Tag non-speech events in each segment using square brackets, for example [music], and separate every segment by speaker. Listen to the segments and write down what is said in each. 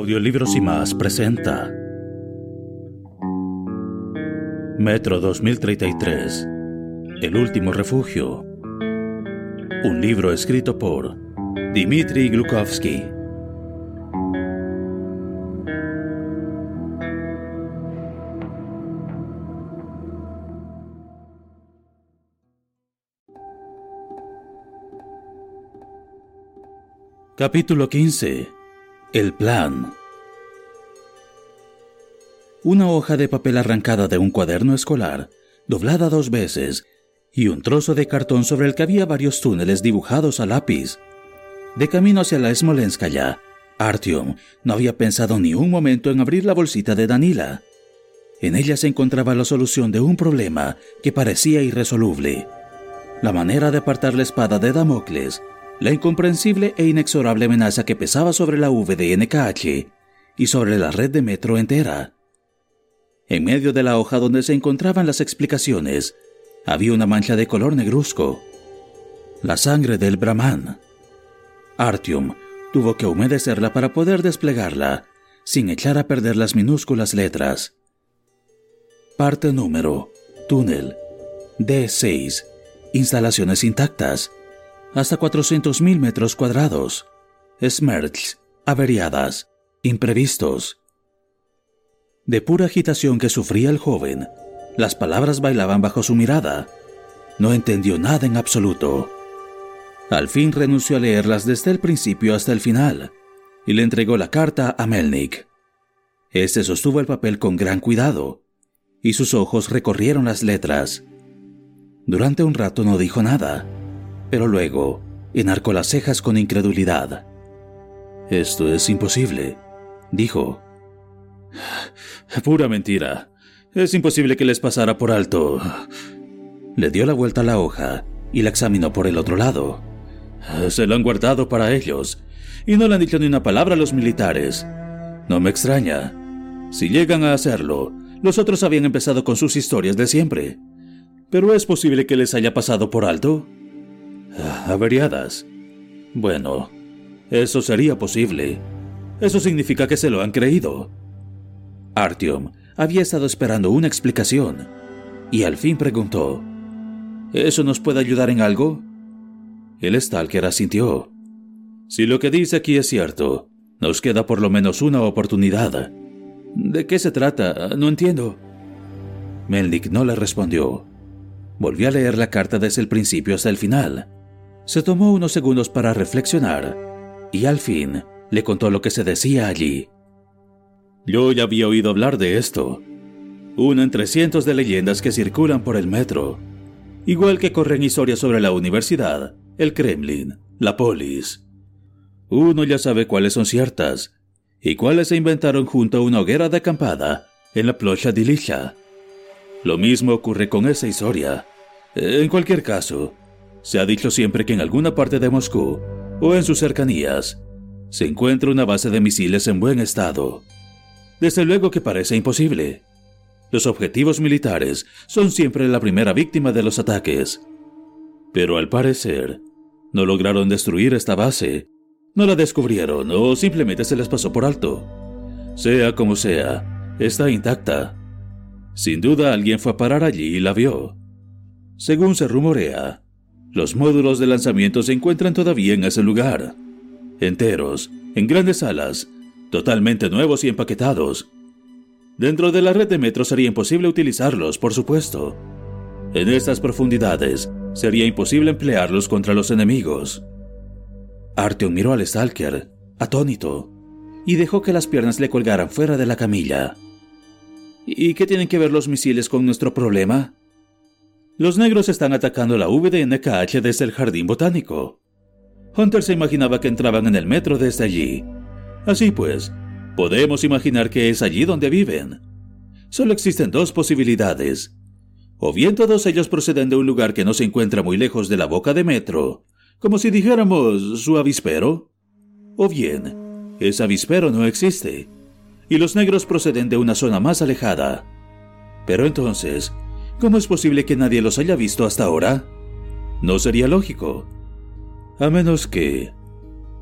Speaker 1: Audiolibros y más presenta Metro 2033 El último refugio. Un libro escrito por Dmitry Glukovsky. Capítulo 15 el plan. Una hoja de papel arrancada de un cuaderno escolar, doblada dos veces, y un trozo de cartón sobre el que había varios túneles dibujados a lápiz. De camino hacia la Smolenskaya, Artyom no había pensado ni un momento en abrir la bolsita de Danila. En ella se encontraba la solución de un problema que parecía irresoluble. La manera de apartar la espada de Damocles la incomprensible e inexorable amenaza que pesaba sobre la VDNKH y sobre la red de metro entera. En medio de la hoja donde se encontraban las explicaciones, había una mancha de color negruzco. La sangre del Brahman. Artyom tuvo que humedecerla para poder desplegarla, sin echar a perder las minúsculas letras. Parte número. Túnel. D6. Instalaciones intactas hasta 400.000 metros cuadrados. Smerts, averiadas, imprevistos. De pura agitación que sufría el joven, las palabras bailaban bajo su mirada. No entendió nada en absoluto. Al fin renunció a leerlas desde el principio hasta el final y le entregó la carta a Melnik. Este sostuvo el papel con gran cuidado y sus ojos recorrieron las letras. Durante un rato no dijo nada pero luego enarcó las cejas con incredulidad. Esto es imposible, dijo. Pura mentira. Es imposible que les pasara por alto. Le dio la vuelta a la hoja y la examinó por el otro lado. Se lo han guardado para ellos y no le han dicho ni una palabra a los militares. No me extraña. Si llegan a hacerlo, los otros habían empezado con sus historias de siempre. Pero es posible que les haya pasado por alto. Averiadas. Bueno, eso sería posible. Eso significa que se lo han creído. Artyom había estado esperando una explicación y al fin preguntó, ¿Eso nos puede ayudar en algo? El Stalker asintió. Si lo que dice aquí es cierto, nos queda por lo menos una oportunidad. ¿De qué se trata? No entiendo. Melnik no le respondió. Volvió a leer la carta desde el principio hasta el final se tomó unos segundos para reflexionar y al fin le contó lo que se decía allí. Yo ya había oído hablar de esto. Una entre cientos de leyendas que circulan por el metro. Igual que corren historias sobre la universidad, el Kremlin, la polis. Uno ya sabe cuáles son ciertas y cuáles se inventaron junto a una hoguera de acampada en la Plocha Dilisha. Lo mismo ocurre con esa historia. En cualquier caso, se ha dicho siempre que en alguna parte de Moscú, o en sus cercanías, se encuentra una base de misiles en buen estado. Desde luego que parece imposible. Los objetivos militares son siempre la primera víctima de los ataques. Pero al parecer, no lograron destruir esta base, no la descubrieron o simplemente se les pasó por alto. Sea como sea, está intacta. Sin duda alguien fue a parar allí y la vio. Según se rumorea, los módulos de lanzamiento se encuentran todavía en ese lugar, enteros, en grandes salas, totalmente nuevos y empaquetados. Dentro de la red de metro sería imposible utilizarlos, por supuesto. En estas profundidades sería imposible emplearlos contra los enemigos. Artyom miró al Stalker, atónito, y dejó que las piernas le colgaran fuera de la camilla. ¿Y qué tienen que ver los misiles con nuestro problema? Los negros están atacando la VDNKH desde el jardín botánico. Hunter se imaginaba que entraban en el metro desde allí. Así pues, podemos imaginar que es allí donde viven. Solo existen dos posibilidades. O bien todos ellos proceden de un lugar que no se encuentra muy lejos de la boca de metro, como si dijéramos su avispero. O bien, ese avispero no existe, y los negros proceden de una zona más alejada. Pero entonces, ¿cómo es posible que nadie los haya visto hasta ahora? No sería lógico. A menos que...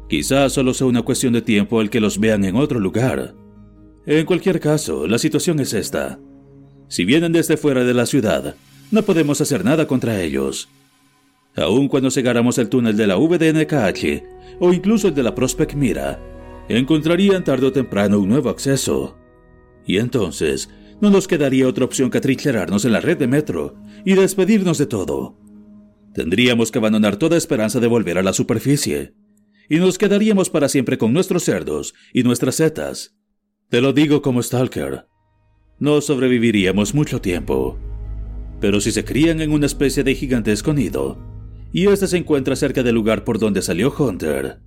Speaker 1: Quizás solo sea una cuestión de tiempo el que los vean en otro lugar. En cualquier caso, la situación es esta. Si vienen desde fuera de la ciudad, no podemos hacer nada contra ellos. Aun cuando cegáramos el túnel de la VDNKH o incluso el de la Prospect Mira, encontrarían tarde o temprano un nuevo acceso. Y entonces, no nos quedaría otra opción que atrincherarnos en la red de metro y despedirnos de todo. Tendríamos que abandonar toda esperanza de volver a la superficie, y nos quedaríamos para siempre con nuestros cerdos y nuestras setas. Te lo digo como Stalker. No sobreviviríamos mucho tiempo. Pero si se crían en una especie de gigantesco nido, y este se encuentra cerca del lugar por donde salió Hunter,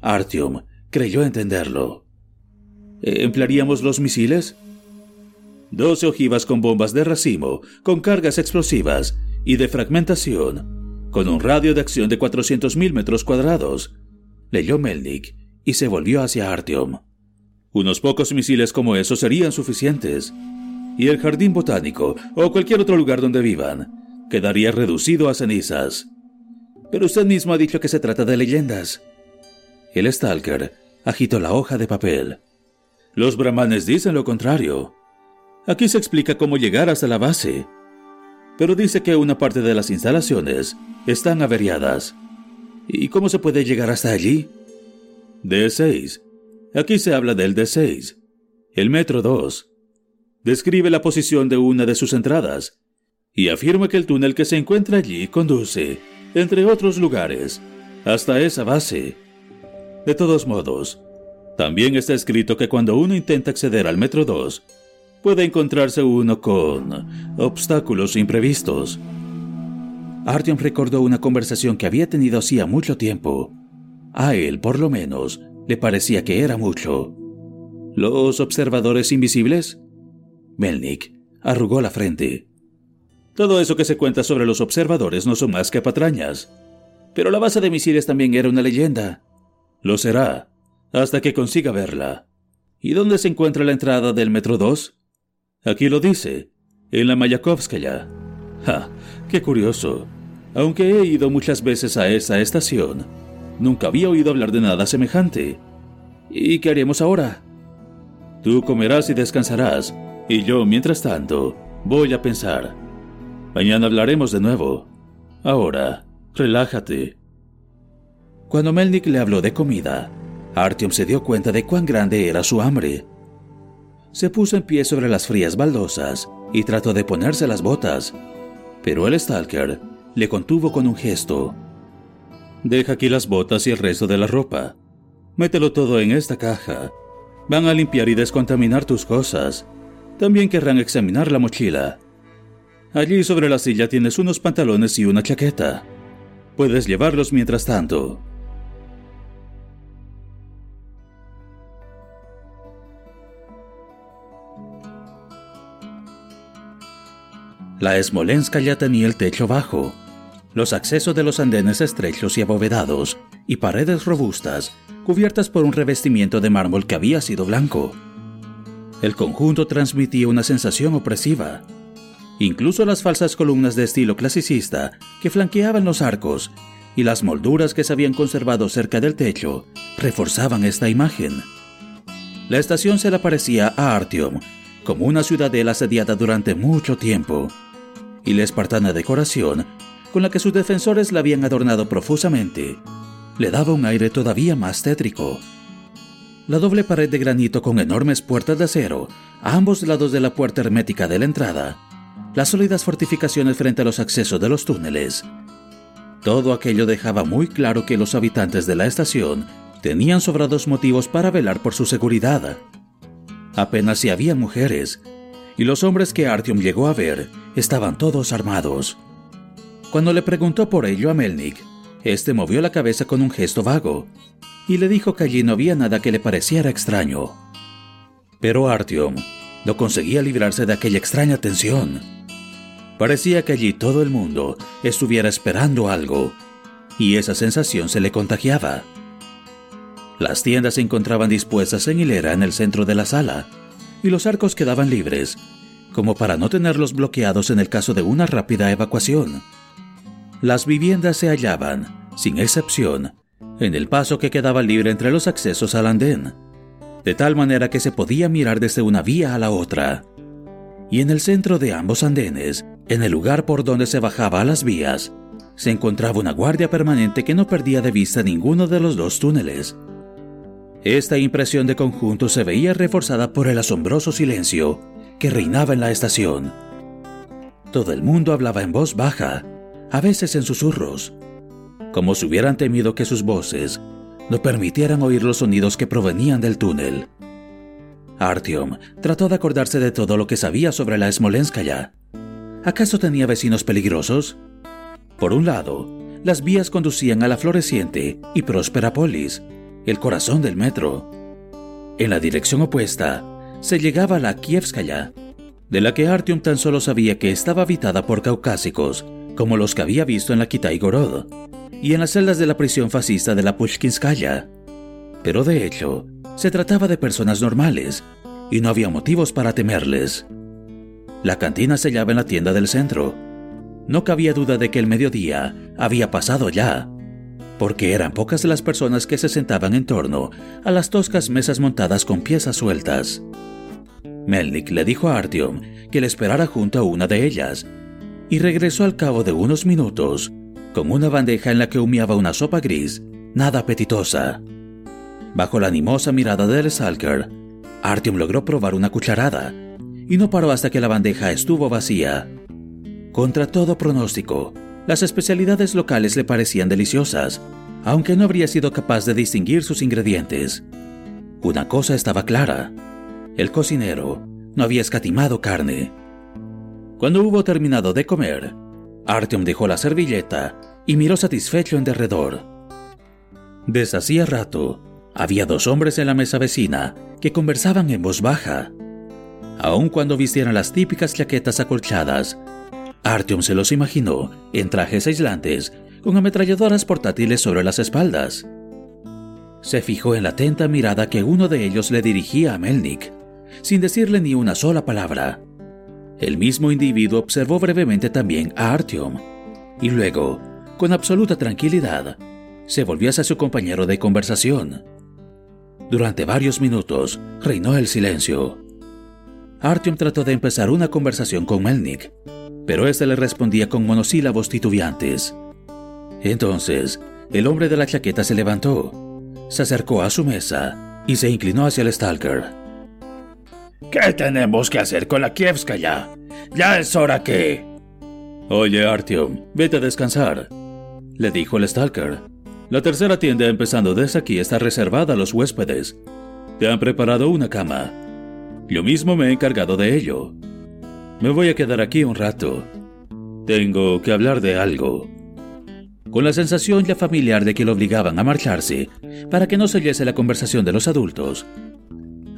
Speaker 1: Artyom creyó entenderlo. ¿Emplearíamos los misiles? Doce ojivas con bombas de racimo, con cargas explosivas y de fragmentación, con un radio de acción de 400.000 metros cuadrados, leyó Melnik y se volvió hacia Artyom. Unos pocos misiles como esos serían suficientes, y el jardín botánico o cualquier otro lugar donde vivan quedaría reducido a cenizas. Pero usted mismo ha dicho que se trata de leyendas. El Stalker agitó la hoja de papel. Los brahmanes dicen lo contrario. Aquí se explica cómo llegar hasta la base, pero dice que una parte de las instalaciones están averiadas. ¿Y cómo se puede llegar hasta allí? D6 Aquí se habla del D6. El metro 2 describe la posición de una de sus entradas y afirma que el túnel que se encuentra allí conduce, entre otros lugares, hasta esa base. De todos modos, también está escrito que cuando uno intenta acceder al metro 2, puede encontrarse uno con obstáculos imprevistos. Artyom recordó una conversación que había tenido hacía mucho tiempo. A él, por lo menos, le parecía que era mucho. ¿Los observadores invisibles? Melnik arrugó la frente. Todo eso que se cuenta sobre los observadores no son más que patrañas. Pero la base de misiles también era una leyenda. Lo será, hasta que consiga verla. ¿Y dónde se encuentra la entrada del Metro 2? Aquí lo dice, en la Mayakovskaya. ¡Ja! ¡Qué curioso! Aunque he ido muchas veces a esa estación, Nunca había oído hablar de nada semejante. ¿Y qué haremos ahora? Tú comerás y descansarás, y yo, mientras tanto, voy a pensar. Mañana hablaremos de nuevo. Ahora, relájate. Cuando Melnik le habló de comida, Artyom se dio cuenta de cuán grande era su hambre. Se puso en pie sobre las frías baldosas y trató de ponerse las botas, pero el Stalker le contuvo con un gesto. Deja aquí las botas y el resto de la ropa. Mételo todo en esta caja. Van a limpiar y descontaminar tus cosas. También querrán examinar la mochila. Allí sobre la silla tienes unos pantalones y una chaqueta. Puedes llevarlos mientras tanto. La Smolenska ya tenía el techo bajo los accesos de los andenes estrechos y abovedados, y paredes robustas, cubiertas por un revestimiento de mármol que había sido blanco. El conjunto transmitía una sensación opresiva. Incluso las falsas columnas de estilo clasicista que flanqueaban los arcos y las molduras que se habían conservado cerca del techo reforzaban esta imagen. La estación se le parecía a Artyom como una ciudadela asediada durante mucho tiempo, y la espartana decoración con la que sus defensores la habían adornado profusamente, le daba un aire todavía más tétrico. La doble pared de granito con enormes puertas de acero a ambos lados de la puerta hermética de la entrada, las sólidas fortificaciones frente a los accesos de los túneles. Todo aquello dejaba muy claro que los habitantes de la estación tenían sobrados motivos para velar por su seguridad. Apenas si había mujeres, y los hombres que Artyom llegó a ver estaban todos armados. Cuando le preguntó por ello a Melnik, este movió la cabeza con un gesto vago y le dijo que allí no había nada que le pareciera extraño. Pero Artyom no conseguía librarse de aquella extraña tensión. Parecía que allí todo el mundo estuviera esperando algo, y esa sensación se le contagiaba. Las tiendas se encontraban dispuestas en hilera en el centro de la sala, y los arcos quedaban libres, como para no tenerlos bloqueados en el caso de una rápida evacuación. Las viviendas se hallaban, sin excepción, en el paso que quedaba libre entre los accesos al andén, de tal manera que se podía mirar desde una vía a la otra. Y en el centro de ambos andenes, en el lugar por donde se bajaba a las vías, se encontraba una guardia permanente que no perdía de vista ninguno de los dos túneles. Esta impresión de conjunto se veía reforzada por el asombroso silencio que reinaba en la estación. Todo el mundo hablaba en voz baja, a veces en susurros, como si hubieran temido que sus voces no permitieran oír los sonidos que provenían del túnel. Artyom trató de acordarse de todo lo que sabía sobre la Smolenskaya. ¿Acaso tenía vecinos peligrosos? Por un lado, las vías conducían a la floreciente y próspera polis, el corazón del metro. En la dirección opuesta, se llegaba a la Kievskaya, de la que Artyom tan solo sabía que estaba habitada por caucásicos, como los que había visto en la Kitaigorod y en las celdas de la prisión fascista de la Pushkinskaya. Pero de hecho, se trataba de personas normales y no había motivos para temerles. La cantina se hallaba en la tienda del centro. No cabía duda de que el mediodía había pasado ya, porque eran pocas las personas que se sentaban en torno a las toscas mesas montadas con piezas sueltas. Melnik le dijo a Artyom que le esperara junto a una de ellas, y regresó al cabo de unos minutos con una bandeja en la que humeaba una sopa gris, nada apetitosa. Bajo la animosa mirada del Salker, Artyom logró probar una cucharada y no paró hasta que la bandeja estuvo vacía. Contra todo pronóstico, las especialidades locales le parecían deliciosas, aunque no habría sido capaz de distinguir sus ingredientes. Una cosa estaba clara, el cocinero no había escatimado carne. Cuando hubo terminado de comer, Artyom dejó la servilleta y miró satisfecho en derredor. Desde hacía rato, había dos hombres en la mesa vecina que conversaban en voz baja. Aun cuando vistieran las típicas chaquetas acolchadas, Artyom se los imaginó en trajes aislantes con ametralladoras portátiles sobre las espaldas. Se fijó en la atenta mirada que uno de ellos le dirigía a Melnik, sin decirle ni una sola palabra. El mismo individuo observó brevemente también a Artyom y luego, con absoluta tranquilidad, se volvió hacia su compañero de conversación. Durante varios minutos reinó el silencio. Artyom trató de empezar una conversación con Melnik, pero éste le respondía con monosílabos titubeantes. Entonces, el hombre de la chaqueta se levantó, se acercó a su mesa y se inclinó hacia el Stalker.
Speaker 2: ¿Qué tenemos que hacer con la Kievskaya? Ya es hora que...
Speaker 1: Oye, Artyom, vete a descansar, le dijo el Stalker. La tercera tienda empezando desde aquí está reservada a los huéspedes. Te han preparado una cama. Yo mismo me he encargado de ello. Me voy a quedar aquí un rato. Tengo que hablar de algo. Con la sensación ya familiar de que lo obligaban a marcharse para que no se oyese la conversación de los adultos,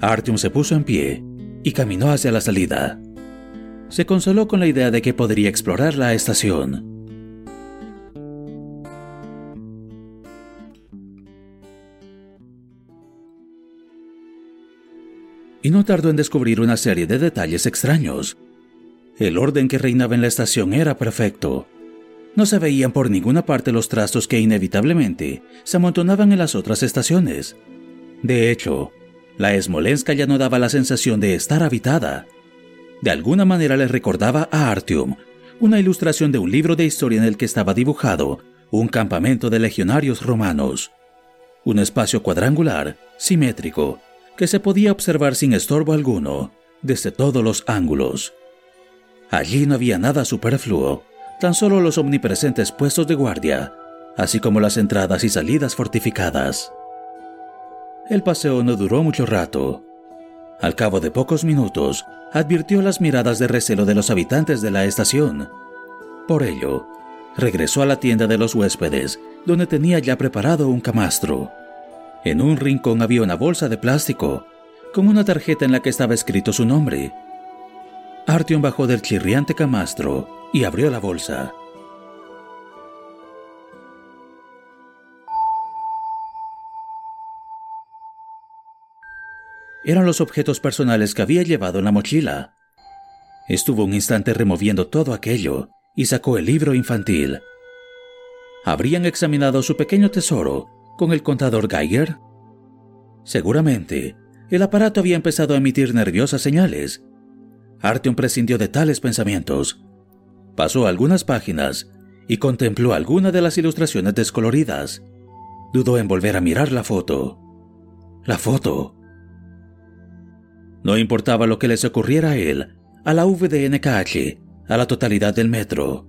Speaker 1: Artyom se puso en pie y caminó hacia la salida. Se consoló con la idea de que podría explorar la estación. Y no tardó en descubrir una serie de detalles extraños. El orden que reinaba en la estación era perfecto. No se veían por ninguna parte los trastos que inevitablemente se amontonaban en las otras estaciones. De hecho, la Smolenska ya no daba la sensación de estar habitada. De alguna manera le recordaba a Artyom una ilustración de un libro de historia en el que estaba dibujado un campamento de legionarios romanos. Un espacio cuadrangular, simétrico, que se podía observar sin estorbo alguno, desde todos los ángulos. Allí no había nada superfluo, tan solo los omnipresentes puestos de guardia, así como las entradas y salidas fortificadas. El paseo no duró mucho rato. Al cabo de pocos minutos, advirtió las miradas de recelo de los habitantes de la estación. Por ello, regresó a la tienda de los huéspedes, donde tenía ya preparado un camastro. En un rincón había una bolsa de plástico, con una tarjeta en la que estaba escrito su nombre. Artyom bajó del chirriante camastro y abrió la bolsa. Eran los objetos personales que había llevado en la mochila. Estuvo un instante removiendo todo aquello y sacó el libro infantil. ¿Habrían examinado su pequeño tesoro con el contador Geiger? Seguramente, el aparato había empezado a emitir nerviosas señales. Artyom prescindió de tales pensamientos. Pasó algunas páginas y contempló alguna de las ilustraciones descoloridas. Dudó en volver a mirar la foto. La foto. No importaba lo que les ocurriera a él, a la VDNKH, a la totalidad del metro.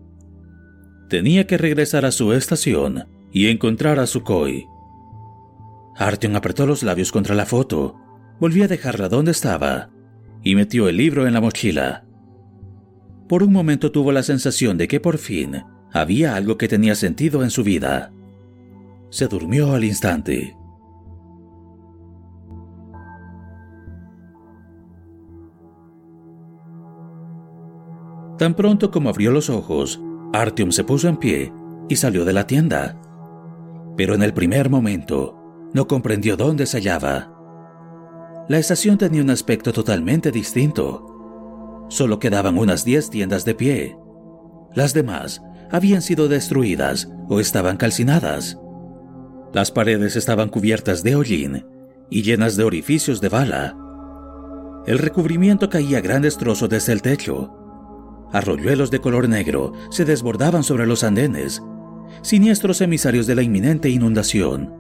Speaker 1: Tenía que regresar a su estación y encontrar a Sukhoi. Artyom apretó los labios contra la foto, volvió a dejarla donde estaba y metió el libro en la mochila. Por un momento tuvo la sensación de que por fin había algo que tenía sentido en su vida. Se durmió al instante. Tan pronto como abrió los ojos, Artyom se puso en pie y salió de la tienda. Pero en el primer momento, no comprendió dónde se hallaba. La estación tenía un aspecto totalmente distinto. Solo quedaban unas diez tiendas de pie. Las demás habían sido destruidas o estaban calcinadas. Las paredes estaban cubiertas de hollín y llenas de orificios de bala. El recubrimiento caía grandes trozos desde el techo Arroyuelos de color negro se desbordaban sobre los andenes, siniestros emisarios de la inminente inundación.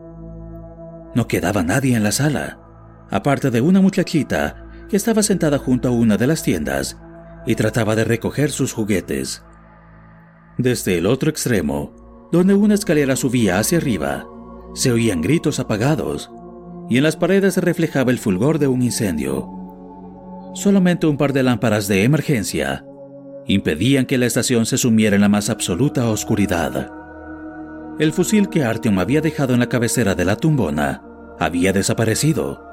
Speaker 1: No quedaba nadie en la sala, aparte de una muchachita que estaba sentada junto a una de las tiendas y trataba de recoger sus juguetes. Desde el otro extremo, donde una escalera subía hacia arriba, se oían gritos apagados y en las paredes se reflejaba el fulgor de un incendio. Solamente un par de lámparas de emergencia impedían que la estación se sumiera en la más absoluta oscuridad. El fusil que Artyom había dejado en la cabecera de la tumbona había desaparecido.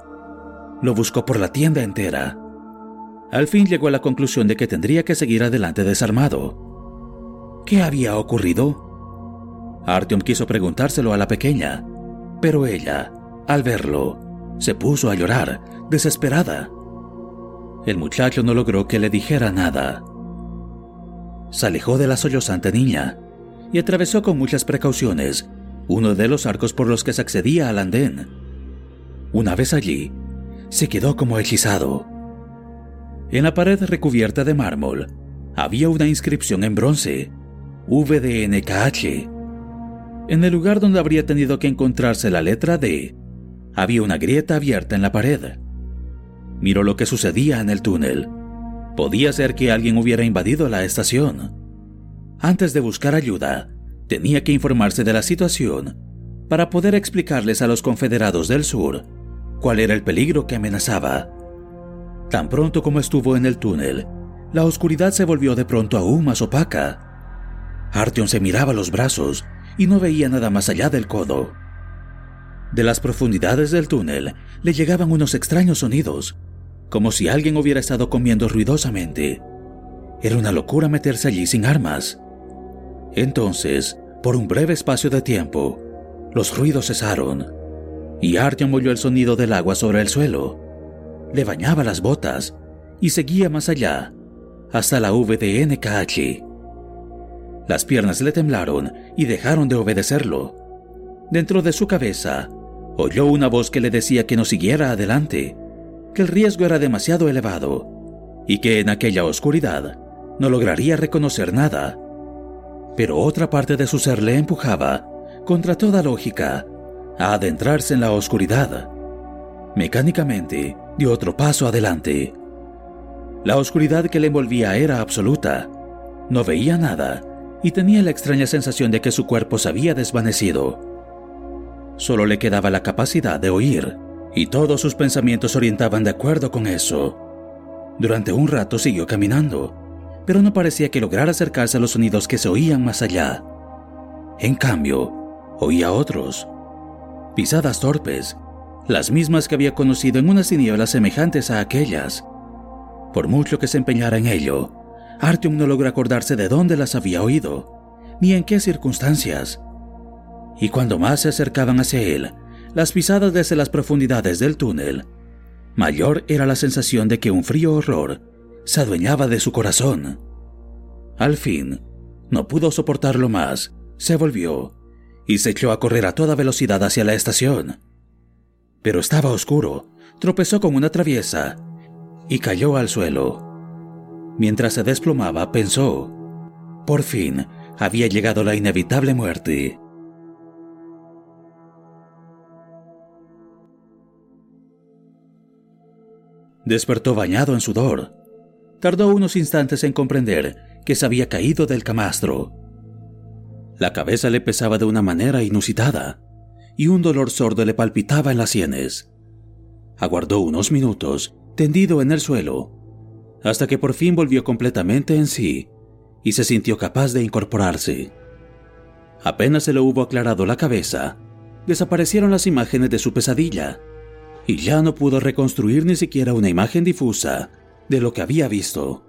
Speaker 1: Lo buscó por la tienda entera. Al fin llegó a la conclusión de que tendría que seguir adelante desarmado. ¿Qué había ocurrido? Artyom quiso preguntárselo a la pequeña, pero ella, al verlo, se puso a llorar, desesperada. El muchacho no logró que le dijera nada se alejó de la sollozante niña y atravesó con muchas precauciones uno de los arcos por los que se accedía al andén. Una vez allí, se quedó como hechizado. En la pared recubierta de mármol había una inscripción en bronce, VDNKH. En el lugar donde habría tenido que encontrarse la letra D, había una grieta abierta en la pared. Miró lo que sucedía en el túnel Podía ser que alguien hubiera invadido la estación. Antes de buscar ayuda, tenía que informarse de la situación para poder explicarles a los confederados del sur cuál era el peligro que amenazaba. Tan pronto como estuvo en el túnel, la oscuridad se volvió de pronto aún más opaca. Artyom se miraba los brazos y no veía nada más allá del codo. De las profundidades del túnel le llegaban unos extraños sonidos como si alguien hubiera estado comiendo ruidosamente. Era una locura meterse allí sin armas. Entonces, por un breve espacio de tiempo, los ruidos cesaron y Artyom oyó el sonido del agua sobre el suelo. Le bañaba las botas y seguía más allá, hasta la VDNKH. Las piernas le temblaron y dejaron de obedecerlo. Dentro de su cabeza, oyó una voz que le decía que no siguiera adelante que el riesgo era demasiado elevado y que en aquella oscuridad no lograría reconocer nada. Pero otra parte de su ser le empujaba, contra toda lógica, a adentrarse en la oscuridad. Mecánicamente dio otro paso adelante. La oscuridad que le envolvía era absoluta. No veía nada y tenía la extraña sensación de que su cuerpo se había desvanecido. Solo le quedaba la capacidad de oír y todos sus pensamientos orientaban de acuerdo con eso. Durante un rato siguió caminando, pero no parecía que lograra acercarse a los sonidos que se oían más allá. En cambio, oía otros. Pisadas torpes, las mismas que había conocido en unas tinieblas semejantes a aquellas. Por mucho que se empeñara en ello, Artyom no logró acordarse de dónde las había oído, ni en qué circunstancias. Y cuando más se acercaban hacia él, las pisadas desde las profundidades del túnel, mayor era la sensación de que un frío horror se adueñaba de su corazón. Al fin, no pudo soportarlo más, se volvió y se echó a correr a toda velocidad hacia la estación. Pero estaba oscuro, tropezó con una traviesa y cayó al suelo. Mientras se desplomaba, pensó, por fin había llegado la inevitable muerte. Despertó bañado en sudor. Tardó unos instantes en comprender que se había caído del camastro. La cabeza le pesaba de una manera inusitada y un dolor sordo le palpitaba en las sienes. Aguardó unos minutos, tendido en el suelo, hasta que por fin volvió completamente en sí y se sintió capaz de incorporarse. Apenas se le hubo aclarado la cabeza, desaparecieron las imágenes de su pesadilla y ya no pudo reconstruir ni siquiera una imagen difusa de lo que había visto.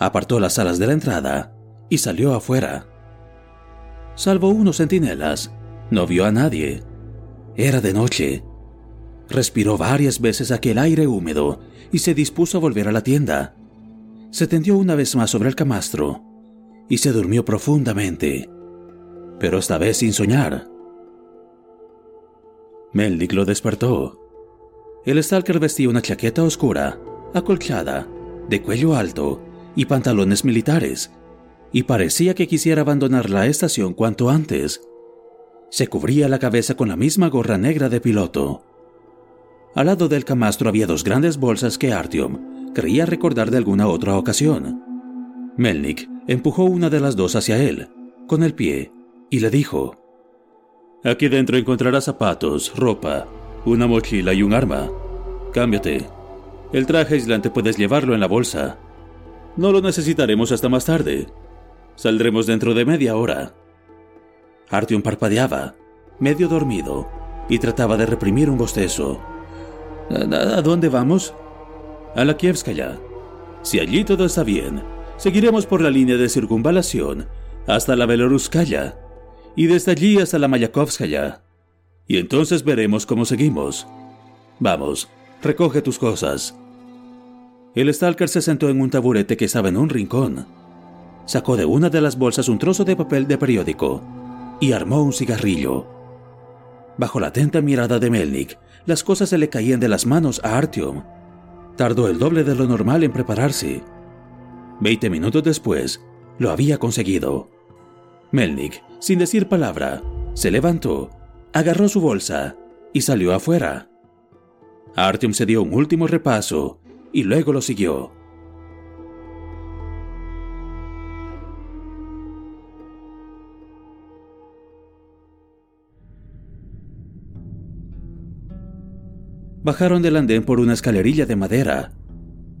Speaker 1: Apartó las alas de la entrada y salió afuera. Salvo unos centinelas, no vio a nadie. Era de noche. Respiró varias veces aquel aire húmedo y se dispuso a volver a la tienda. Se tendió una vez más sobre el camastro y se durmió profundamente, pero esta vez sin soñar. Meldick lo despertó. El Stalker vestía una chaqueta oscura, acolchada, de cuello alto y pantalones militares, y parecía que quisiera abandonar la estación cuanto antes. Se cubría la cabeza con la misma gorra negra de piloto. Al lado del camastro había dos grandes bolsas que Artyom creía recordar de alguna otra ocasión. Melnik empujó una de las dos hacia él, con el pie, y le dijo, Aquí dentro encontrarás zapatos, ropa, una mochila y un arma. Cámbiate. El traje aislante puedes llevarlo en la bolsa. No lo necesitaremos hasta más tarde. Saldremos dentro de media hora. Artyom parpadeaba, medio dormido, y trataba de reprimir un bostezo. ¿A, dónde vamos? A la Kievskaya. Si allí todo está bien, seguiremos por la línea de circunvalación hasta la Beloruskaya y desde allí hasta la Mayakovskaya. Y entonces veremos cómo seguimos. Vamos, recoge tus cosas. El Stalker se sentó en un taburete que estaba en un rincón. Sacó de una de las bolsas un trozo de papel de periódico y armó un cigarrillo. Bajo la atenta mirada de Melnik, las cosas se le caían de las manos a Artyom. Tardó el doble de lo normal en prepararse. Veinte minutos después, lo había conseguido. Melnik, sin decir palabra, se levantó, agarró su bolsa y salió afuera. Artyom se dio un último repaso y luego lo siguió. Bajaron del andén por una escalerilla de madera.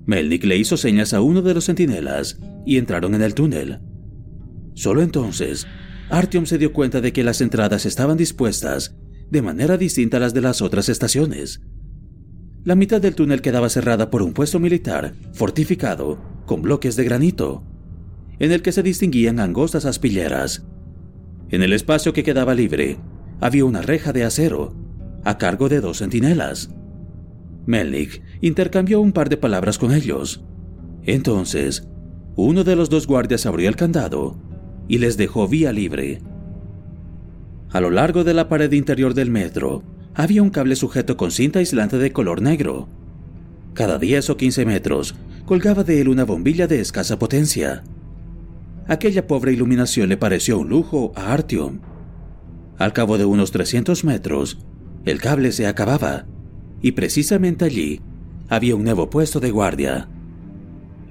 Speaker 1: Melnik le hizo señas a uno de los centinelas y entraron en el túnel. Solo entonces, Artyom se dio cuenta de que las entradas estaban dispuestas de manera distinta a las de las otras estaciones. La mitad del túnel quedaba cerrada por un puesto militar fortificado con bloques de granito, en el que se distinguían angostas aspilleras. En el espacio que quedaba libre había una reja de acero a cargo de dos centinelas. Melnik intercambió un par de palabras con ellos. Entonces, uno de los dos guardias abrió el candado y les dejó vía libre. A lo largo de la pared interior del metro había un cable sujeto con cinta aislante de color negro. Cada 10 o 15 metros colgaba de él una bombilla de escasa potencia. Aquella pobre iluminación le pareció un lujo a Artyom. Al cabo de unos 300 metros, el cable se acababa y precisamente allí había un nuevo puesto de guardia.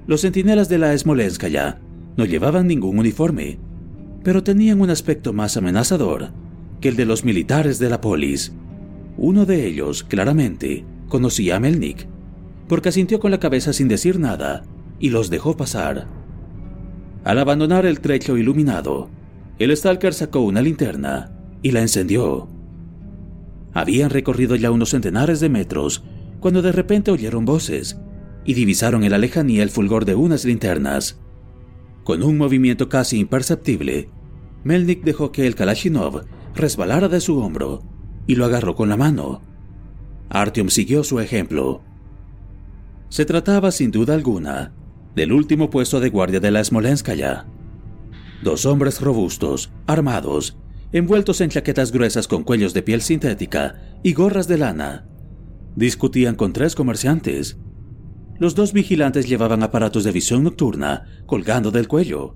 Speaker 1: Los centinelas de la Smolenskaya no llevaban ningún uniforme, pero tenían un aspecto más amenazador que el de los militares de la polis. Uno de ellos, claramente, conocía a Melnik, porque asintió con la cabeza sin decir nada y los dejó pasar. Al abandonar el trecho iluminado, el Stalker sacó una linterna y la encendió. Habían recorrido ya unos centenares de metros cuando de repente oyeron voces y divisaron en la lejanía el fulgor de unas linternas. Con un movimiento casi imperceptible, Melnik dejó que el Kalashnikov resbalara de su hombro y lo agarró con la mano. Artyom siguió su ejemplo. Se trataba sin duda alguna del último puesto de guardia de la Smolenskaya. Dos hombres robustos, armados, envueltos en chaquetas gruesas con cuellos de piel sintética y gorras de lana, discutían con tres comerciantes. Los dos vigilantes llevaban aparatos de visión nocturna colgando del cuello.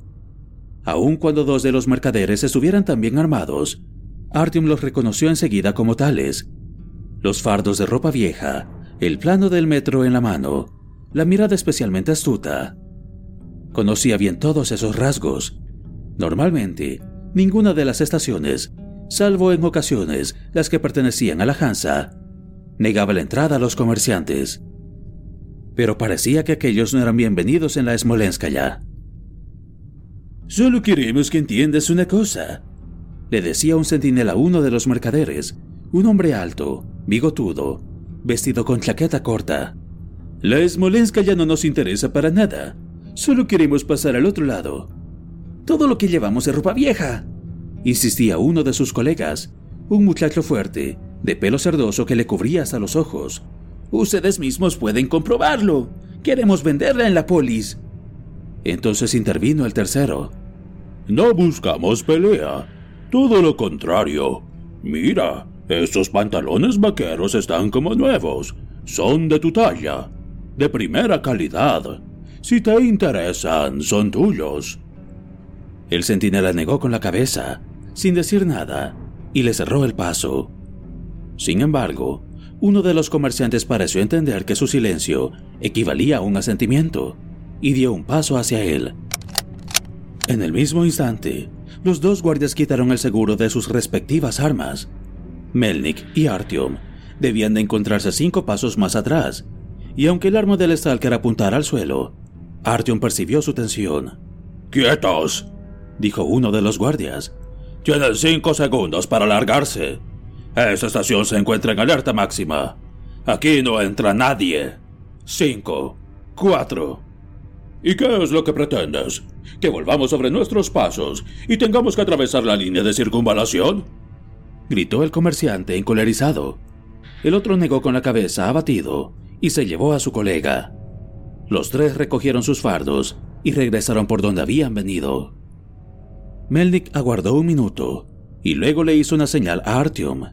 Speaker 1: Aun cuando dos de los mercaderes estuvieran también armados, Artyom los reconoció enseguida como tales. Los fardos de ropa vieja, el plano del metro en la mano, la mirada especialmente astuta. Conocía bien todos esos rasgos. Normalmente, ninguna de las estaciones, salvo en ocasiones las que pertenecían a la Hansa, negaba la entrada a los comerciantes. Pero parecía que aquellos no eran bienvenidos en la Smolenskaya.
Speaker 2: Solo queremos que entiendas una cosa,
Speaker 1: le decía un centinela a uno de los mercaderes, un hombre alto, bigotudo, vestido con chaqueta corta.
Speaker 2: La Smolenska ya no nos interesa para nada. Solo queremos pasar al otro lado.
Speaker 1: Todo lo que llevamos es ropa vieja, insistía uno de sus colegas, un muchacho fuerte, de pelo cerdoso que le cubría hasta los ojos.
Speaker 3: Ustedes mismos pueden comprobarlo. Queremos venderla en la polis.
Speaker 1: Entonces intervino el tercero.
Speaker 2: No buscamos pelea. Todo lo contrario. Mira, estos pantalones vaqueros están como nuevos. Son de tu talla. De primera calidad. Si te interesan, son tuyos.
Speaker 1: El centinela negó con la cabeza, sin decir nada, y le cerró el paso. Sin embargo, uno de los comerciantes pareció entender que su silencio equivalía a un asentimiento, y dio un paso hacia él. En el mismo instante, los dos guardias quitaron el seguro de sus respectivas armas. Melnik y Artyom debían de encontrarse cinco pasos más atrás, y aunque el arma del Stalker apuntara al suelo, Artyom percibió su tensión.
Speaker 2: ¡Quietos!
Speaker 1: Dijo uno de los guardias.
Speaker 2: Tienen cinco segundos para largarse. Esta estación se encuentra en alerta máxima. Aquí no entra nadie. Cinco, cuatro, ¿Y qué es lo que pretendes? ¿Que volvamos sobre nuestros pasos y tengamos que atravesar la línea de circunvalación?
Speaker 1: Gritó el comerciante encolerizado. El otro negó con la cabeza abatido y se llevó a su colega. Los tres recogieron sus fardos y regresaron por donde habían venido. Melnik aguardó un minuto y luego le hizo una señal a Artyom.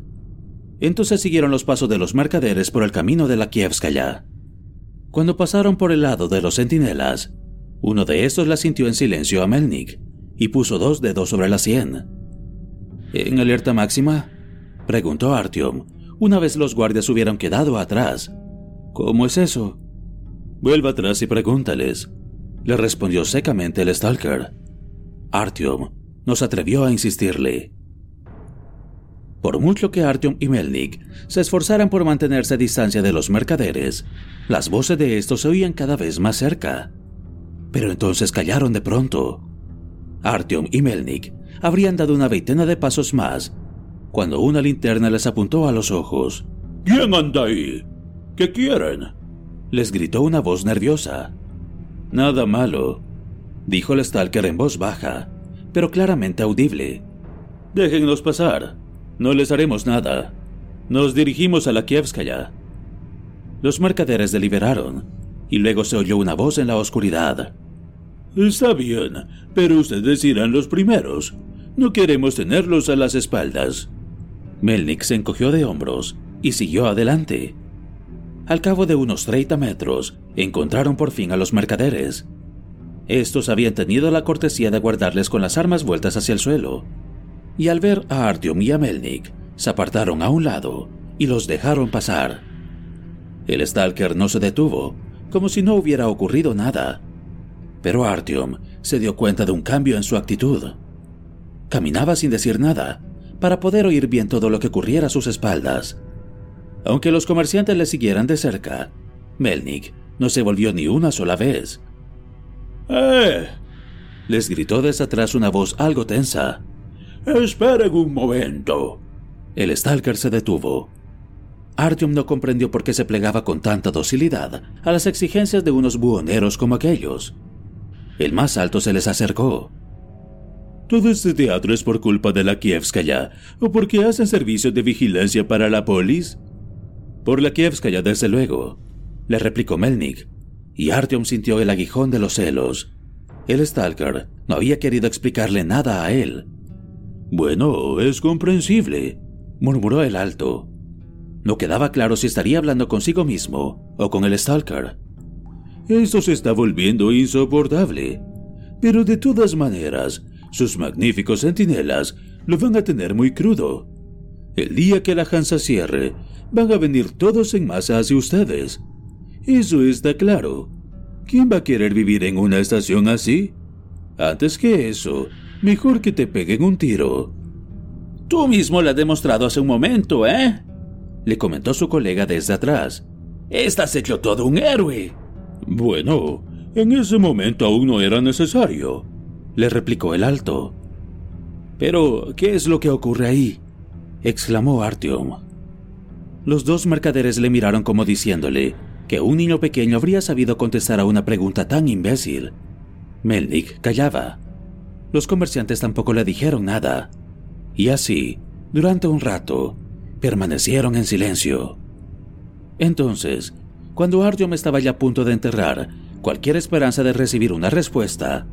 Speaker 1: Entonces siguieron los pasos de los mercaderes por el camino de la Kievskaya. Cuando pasaron por el lado de los centinelas, uno de estos la sintió en silencio a Melnik y puso dos dedos sobre la sien. ¿En alerta máxima? preguntó Artyom, una vez los guardias hubieran quedado atrás. ¿Cómo es eso? Vuelva atrás y pregúntales, le respondió secamente el Stalker. Artyom no se atrevió a insistirle. Por mucho que Artyom y Melnik se esforzaran por mantenerse a distancia de los mercaderes, las voces de estos se oían cada vez más cerca pero entonces callaron de pronto. Artyom y Melnik habrían dado una veintena de pasos más cuando una linterna les apuntó a los ojos.
Speaker 2: ¿Quién anda ahí? ¿Qué quieren?
Speaker 1: Les gritó una voz nerviosa. Nada malo, dijo el Stalker en voz baja, pero claramente audible. Déjennos pasar. No les haremos nada. Nos dirigimos a la Kievskaya. Los mercaderes deliberaron, y luego se oyó una voz en la oscuridad.
Speaker 2: Está bien, pero ustedes irán los primeros. No queremos tenerlos a las espaldas.
Speaker 1: Melnik se encogió de hombros y siguió adelante. Al cabo de unos 30 metros, encontraron por fin a los mercaderes. Estos habían tenido la cortesía de guardarles con las armas vueltas hacia el suelo, y al ver a Artyom y a Melnik, se apartaron a un lado y los dejaron pasar. El Stalker no se detuvo, como si no hubiera ocurrido nada, pero Artyom se dio cuenta de un cambio en su actitud. Caminaba sin decir nada, para poder oír bien todo lo que ocurriera a sus espaldas. Aunque los comerciantes le siguieran de cerca, Melnik no se volvió ni una sola vez.
Speaker 2: ¡Eh!
Speaker 1: Les gritó desde atrás una voz algo tensa.
Speaker 2: Esperen un momento.
Speaker 1: El Stalker se detuvo. Artyom no comprendió por qué se plegaba con tanta docilidad a las exigencias de unos buhoneros como aquellos. El más alto se les acercó.
Speaker 2: ¿Todo este teatro es por culpa de la Kievskaya o porque hacen servicios de vigilancia para la polis?
Speaker 1: Por la Kievskaya, desde luego, le replicó Melnik, y Artyom sintió el aguijón de los celos. El Stalker no había querido explicarle nada a él.
Speaker 2: Bueno, es comprensible,
Speaker 1: murmuró el alto. No quedaba claro si estaría hablando consigo mismo o con el Stalker.
Speaker 2: Esto se está volviendo insoportable. Pero de todas maneras, sus magníficos centinelas lo van a tener muy crudo. El día que la Hansa cierre, van a venir todos en masa hacia ustedes. Eso está claro. ¿Quién va a querer vivir en una estación así? Antes que eso, mejor que te peguen un tiro.
Speaker 3: Tú mismo lo has demostrado hace un momento, ¿eh?
Speaker 1: Le comentó su colega desde atrás.
Speaker 3: Estás hecho todo un héroe.
Speaker 2: Bueno, en ese momento aún no era necesario, le replicó el alto.
Speaker 1: Pero, ¿qué es lo que ocurre ahí? exclamó Artyom. Los dos mercaderes le miraron como diciéndole que un niño pequeño habría sabido contestar a una pregunta tan imbécil. Melnik callaba. Los comerciantes tampoco le dijeron nada. Y así, durante un rato, permanecieron en silencio. Entonces, cuando Artyom estaba ya a punto de enterrar cualquier esperanza de recibir una respuesta,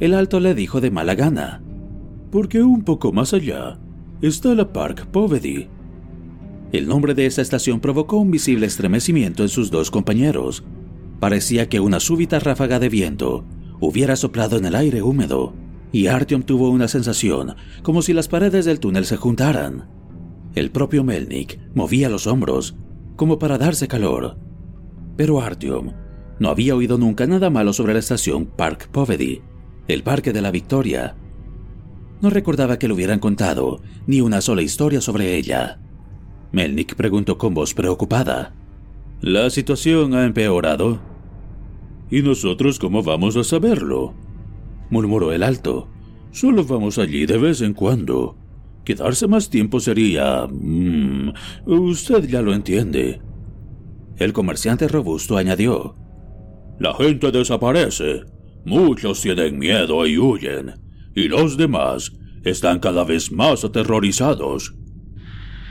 Speaker 1: el alto le dijo de mala gana,
Speaker 2: porque un poco más allá está la Park Povedy.
Speaker 1: El nombre de esa estación provocó un visible estremecimiento en sus dos compañeros. Parecía que una súbita ráfaga de viento hubiera soplado en el aire húmedo, y Artyom tuvo una sensación como si las paredes del túnel se juntaran. El propio Melnik movía los hombros, como para darse calor. Pero Artyom no había oído nunca nada malo sobre la estación Park Povedy, el Parque de la Victoria. No recordaba que le hubieran contado ni una sola historia sobre ella. Melnik preguntó con voz preocupada.
Speaker 2: ¿La situación ha empeorado? ¿Y nosotros cómo vamos a saberlo? murmuró el alto. Solo vamos allí de vez en cuando. Quedarse más tiempo sería... Mm, usted ya lo entiende.
Speaker 1: El comerciante robusto añadió.
Speaker 2: La gente desaparece. Muchos tienen miedo y huyen, y los demás están cada vez más aterrorizados.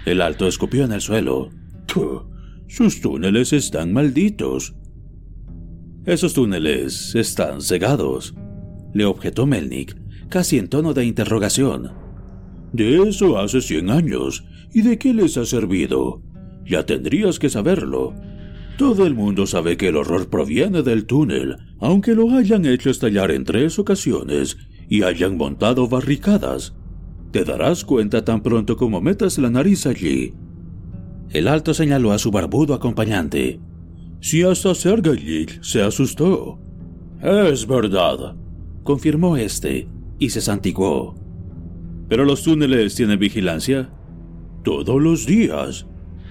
Speaker 1: El alto escupió en el suelo.
Speaker 2: sus túneles están malditos.
Speaker 1: Esos túneles están cegados, le objetó Melnik, casi en tono de interrogación.
Speaker 2: De eso hace cien años. ¿Y de qué les ha servido? Ya tendrías que saberlo. Todo el mundo sabe que el horror proviene del túnel, aunque lo hayan hecho estallar en tres ocasiones y hayan montado barricadas. Te darás cuenta tan pronto como metas la nariz allí.
Speaker 1: El alto señaló a su barbudo acompañante.
Speaker 2: Si hasta Sergeyik se asustó.
Speaker 1: Es verdad, confirmó este, y se santiguó.
Speaker 2: ¿Pero los túneles tienen vigilancia? Todos los días.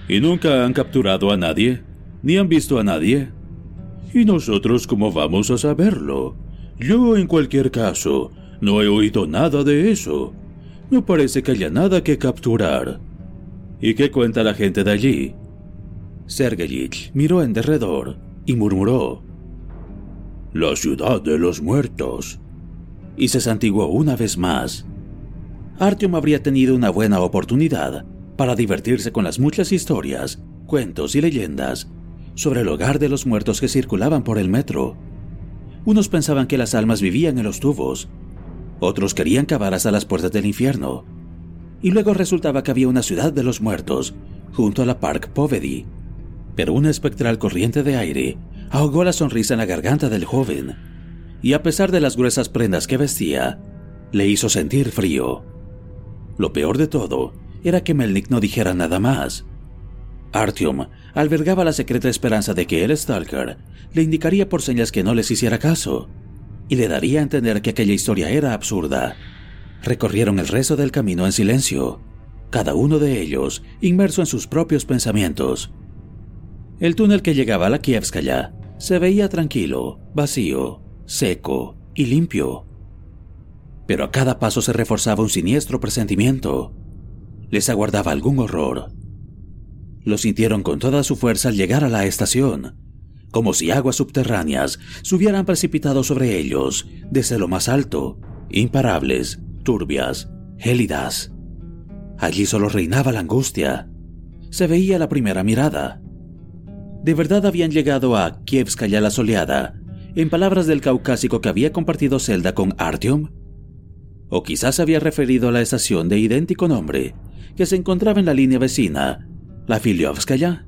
Speaker 2: ¿Y nunca han capturado a nadie? ni han visto a nadie. ¿Y nosotros cómo vamos a saberlo? Yo, en cualquier caso, no he oído nada de eso. No parece que haya nada que capturar. ¿Y qué cuenta la gente de allí?
Speaker 1: Sergeyich miró en derredor y murmuró:
Speaker 2: La ciudad de los muertos.
Speaker 1: Y se santiguó una vez más. Artyom habría tenido una buena oportunidad para divertirse con las muchas historias, cuentos y leyendas sobre el hogar de los muertos que circulaban por el metro. Unos pensaban que las almas vivían en los tubos, otros querían cavar hasta las puertas del infierno, y luego resultaba que había una ciudad de los muertos junto a la Park Povedy. Pero una espectral corriente de aire ahogó la sonrisa en la garganta del joven, y a pesar de las gruesas prendas que vestía, le hizo sentir frío. Lo peor de todo era que Melnik no dijera nada más. Artyom albergaba la secreta esperanza de que el Stalker le indicaría por señas que no les hiciera caso y le daría a entender que aquella historia era absurda. Recorrieron el resto del camino en silencio, cada uno de ellos inmerso en sus propios pensamientos. El túnel que llegaba a la Kievskaya se veía tranquilo, vacío, seco y limpio. Pero a cada paso se reforzaba un siniestro presentimiento. Les aguardaba algún horror. Lo sintieron con toda su fuerza al llegar a la estación, como si aguas subterráneas se hubieran precipitado sobre ellos desde lo más alto, imparables, turbias, gélidas. Allí solo reinaba la angustia. Se veía la primera mirada. ¿De verdad habían llegado a Kievskaya la soleada, en palabras del caucásico que había compartido Zelda con Artyom? O quizás había referido a la estación de idéntico nombre, que se encontraba en la línea vecina, la Filiovskaya.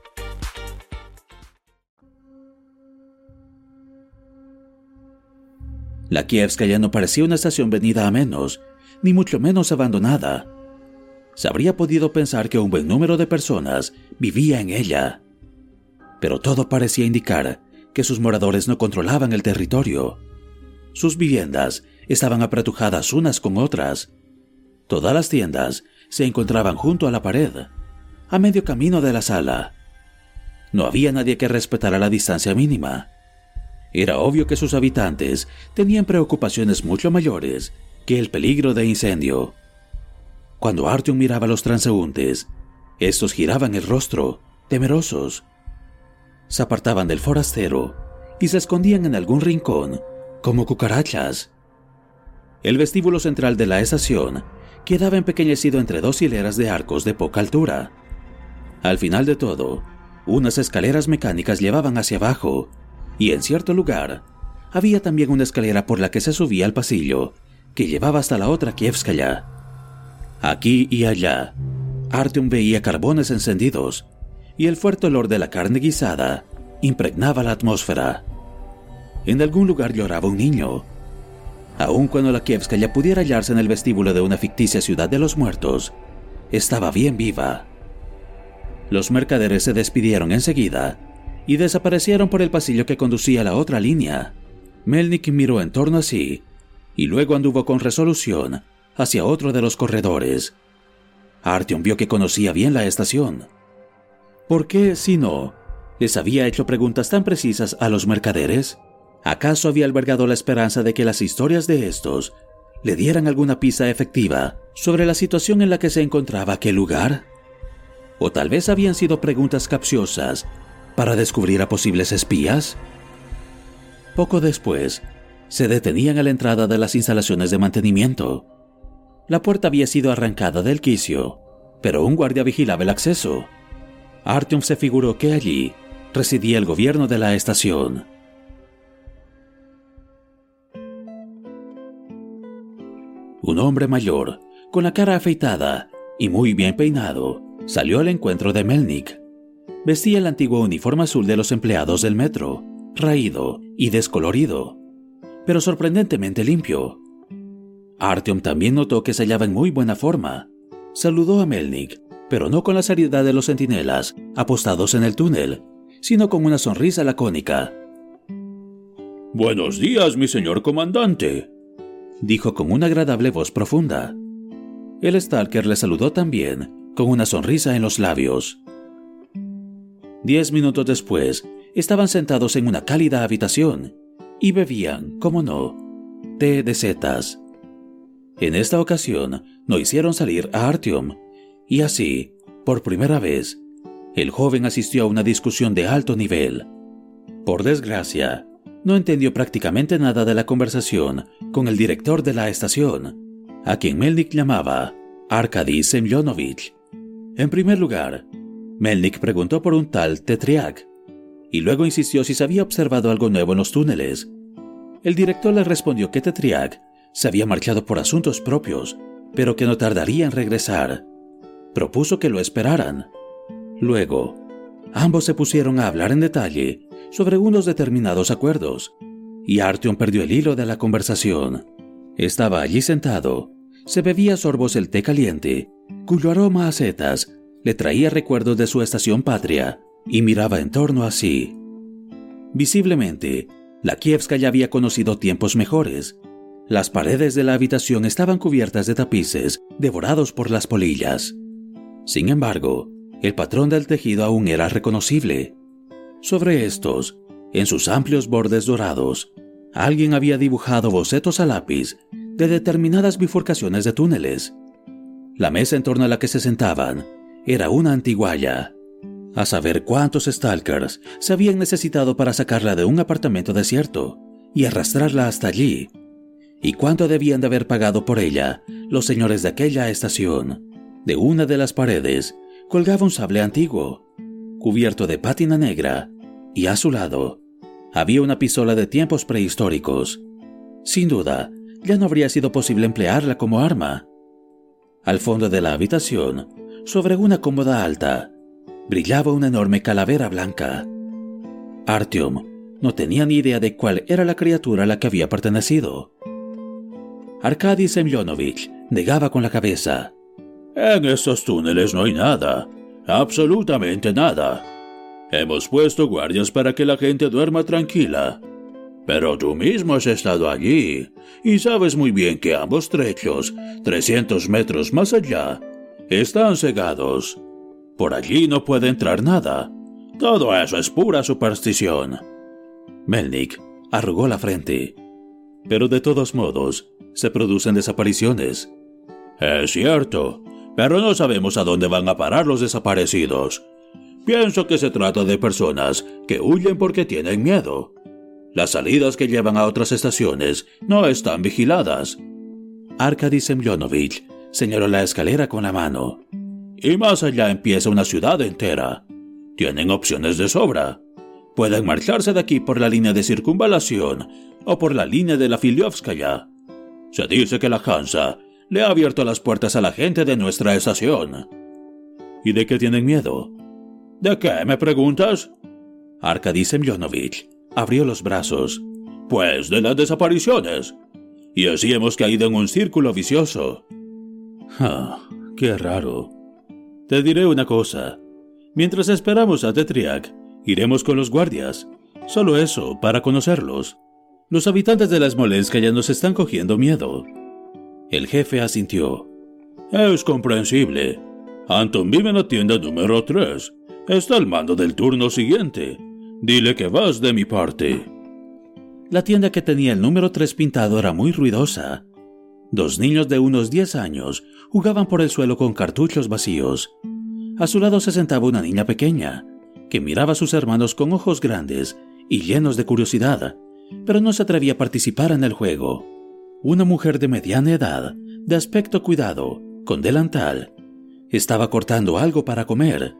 Speaker 1: La Kievskaya no parecía una estación venida a menos, ni mucho menos abandonada. Se habría podido pensar que un buen número de personas vivía en ella. Pero todo parecía indicar que sus moradores no controlaban el territorio. Sus viviendas estaban apretujadas unas con otras. Todas las tiendas se encontraban junto a la pared, a medio camino de la sala. No había nadie que respetara la distancia mínima. Era obvio que sus habitantes tenían preocupaciones mucho mayores que el peligro de incendio. Cuando Artyom miraba a los transeúntes, estos giraban el rostro, temerosos. Se apartaban del forastero y se escondían en algún rincón, como cucarachas. El vestíbulo central de la estación quedaba empequeñecido entre dos hileras de arcos de poca altura. Al final de todo, unas escaleras mecánicas llevaban hacia abajo y en cierto lugar había también una escalera por la que se subía al pasillo que llevaba hasta la otra Kievskaya. Aquí y allá, Artyom veía carbones encendidos y el fuerte olor de la carne guisada impregnaba la atmósfera. En algún lugar lloraba un niño. Aun cuando la Kievskaya pudiera hallarse en el vestíbulo de una ficticia ciudad de los muertos, estaba bien viva. Los mercaderes se despidieron enseguida y desaparecieron por el pasillo que conducía a la otra línea. Melnik miró en torno a sí y luego anduvo con resolución hacia otro de los corredores. Artyom vio que conocía bien la estación. ¿Por qué, si no, les había hecho preguntas tan precisas a los mercaderes? ¿Acaso había albergado la esperanza de que las historias de estos le dieran alguna pista efectiva sobre la situación en la que se encontraba aquel lugar? ¿O tal vez habían sido preguntas capciosas para descubrir a posibles espías? Poco después, se detenían a la entrada de las instalaciones de mantenimiento. La puerta había sido arrancada del quicio, pero un guardia vigilaba el acceso. Artyom se figuró que allí residía el gobierno de la estación. Un hombre mayor, con la cara afeitada y muy bien peinado, salió al encuentro de Melnik. Vestía el antiguo uniforme azul de los empleados del metro, raído y descolorido, pero sorprendentemente limpio. Artyom también notó que se hallaba en muy buena forma. Saludó a Melnik, pero no con la seriedad de los centinelas apostados en el túnel, sino con una sonrisa lacónica.
Speaker 2: Buenos días, mi señor comandante,
Speaker 1: dijo con una agradable voz profunda. El Stalker le saludó también, con una sonrisa en los labios. Diez minutos después, estaban sentados en una cálida habitación y bebían, como no, té de setas. En esta ocasión no hicieron salir a Artyom, y así, por primera vez, el joven asistió a una discusión de alto nivel. Por desgracia, no entendió prácticamente nada de la conversación con el director de la estación, a quien Melnik llamaba Arkady Semyonovich. En primer lugar, Melnik preguntó por un tal Tetriak, y luego insistió si se había observado algo nuevo en los túneles. El director le respondió que Tetriak se había marchado por asuntos propios, pero que no tardaría en regresar. Propuso que lo esperaran. Luego, ambos se pusieron a hablar en detalle sobre unos determinados acuerdos, y Artyom perdió el hilo de la conversación. Estaba allí sentado, se bebía sorbos el té caliente, cuyo aroma a setas le traía recuerdos de su estación patria, y miraba en torno a sí. Visiblemente, la Kievska ya había conocido tiempos mejores. Las paredes de la habitación estaban cubiertas de tapices devorados por las polillas. Sin embargo, el patrón del tejido aún era reconocible. Sobre estos, en sus amplios bordes dorados, alguien había dibujado bocetos a lápiz de determinadas bifurcaciones de túneles. La mesa en torno a la que se sentaban era una antiguaya. A saber cuántos stalkers se habían necesitado para sacarla de un apartamento desierto y arrastrarla hasta allí, y cuánto debían de haber pagado por ella los señores de aquella estación. De una de las paredes colgaba un sable antiguo, cubierto de pátina negra, y a su lado había una pistola de tiempos prehistóricos. Sin duda, ya no habría sido posible emplearla como arma. Al fondo de la habitación, sobre una cómoda alta, brillaba una enorme calavera blanca. Artyom no tenía ni idea de cuál era la criatura a la que había pertenecido. Arkady Semyonovich negaba con la cabeza.
Speaker 2: En estos túneles no hay nada, absolutamente nada. Hemos puesto guardias para que la gente duerma tranquila. Pero tú mismo has estado allí y sabes muy bien que ambos trechos, 300 metros más allá, están cegados. Por allí no puede entrar nada. Todo eso es pura superstición.
Speaker 1: Melnik arrugó la frente. Pero de todos modos, se producen desapariciones.
Speaker 2: Es cierto, pero no sabemos a dónde van a parar los desaparecidos. Pienso que se trata de personas que huyen porque tienen miedo. Las salidas que llevan a otras estaciones no están vigiladas.
Speaker 1: Arkady Semyonovich señaló la escalera con la mano.
Speaker 2: Y más allá empieza una ciudad entera. Tienen opciones de sobra. Pueden marcharse de aquí por la línea de circunvalación o por la línea de la Filiovskaya. Se dice que la Hansa le ha abierto las puertas a la gente de nuestra estación.
Speaker 1: ¿Y de qué tienen miedo?
Speaker 2: ¿De qué me preguntas?
Speaker 1: Arkady Semyonovich abrió los brazos.
Speaker 2: Pues de las desapariciones. Y así hemos caído en un círculo vicioso.
Speaker 1: Ah, qué raro. Te diré una cosa. Mientras esperamos a Tetriak, iremos con los guardias. Solo eso, para conocerlos. Los habitantes de la Smolensk ya nos están cogiendo miedo. El jefe asintió.
Speaker 2: Es comprensible. Anton vive en la tienda número 3. Está al mando del turno siguiente. Dile que vas de mi parte.
Speaker 1: La tienda que tenía el número 3 pintado era muy ruidosa. Dos niños de unos 10 años jugaban por el suelo con cartuchos vacíos. A su lado se sentaba una niña pequeña, que miraba a sus hermanos con ojos grandes y llenos de curiosidad, pero no se atrevía a participar en el juego. Una mujer de mediana edad, de aspecto cuidado, con delantal, estaba cortando algo para comer.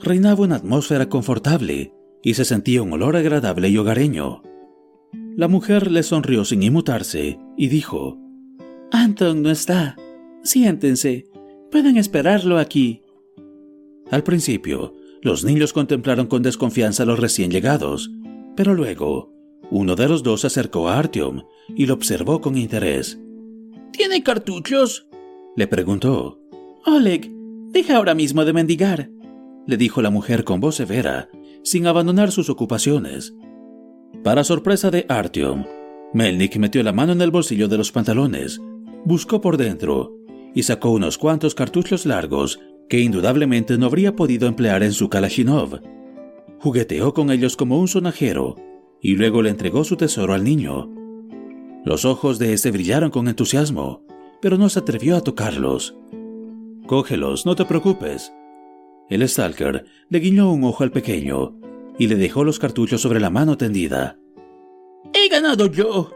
Speaker 1: Reinaba una atmósfera confortable y se sentía un olor agradable y hogareño. La mujer le sonrió sin inmutarse y dijo,
Speaker 4: Anton no está. Siéntense. Pueden esperarlo aquí.
Speaker 1: Al principio, los niños contemplaron con desconfianza a los recién llegados, pero luego, uno de los dos se acercó a Artyom y lo observó con interés.
Speaker 4: ¿Tiene cartuchos?
Speaker 1: Le preguntó.
Speaker 4: Oleg, deja ahora mismo de mendigar, le dijo la mujer con voz severa, sin abandonar sus ocupaciones.
Speaker 1: Para sorpresa de Artyom, Melnik metió la mano en el bolsillo de los pantalones, buscó por dentro y sacó unos cuantos cartuchos largos que indudablemente no habría podido emplear en su Kalashnikov. Jugueteó con ellos como un sonajero y luego le entregó su tesoro al niño. Los ojos de este brillaron con entusiasmo, pero no se atrevió a tocarlos. Cógelos, no te preocupes. El Stalker le guiñó un ojo al pequeño y le dejó los cartuchos sobre la mano tendida.
Speaker 4: He ganado yo,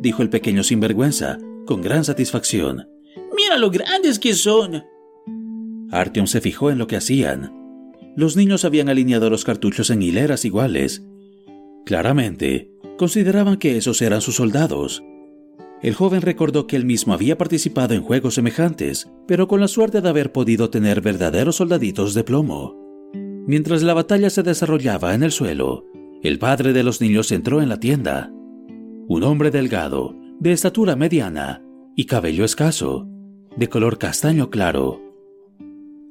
Speaker 1: dijo el pequeño sinvergüenza, con gran satisfacción.
Speaker 4: Mira lo grandes que son.
Speaker 1: Artyom se fijó en lo que hacían. Los niños habían alineado los cartuchos en hileras iguales. Claramente, consideraban que esos eran sus soldados. El joven recordó que él mismo había participado en juegos semejantes, pero con la suerte de haber podido tener verdaderos soldaditos de plomo. Mientras la batalla se desarrollaba en el suelo, el padre de los niños entró en la tienda. Un hombre delgado, de estatura mediana y cabello escaso, de color castaño claro.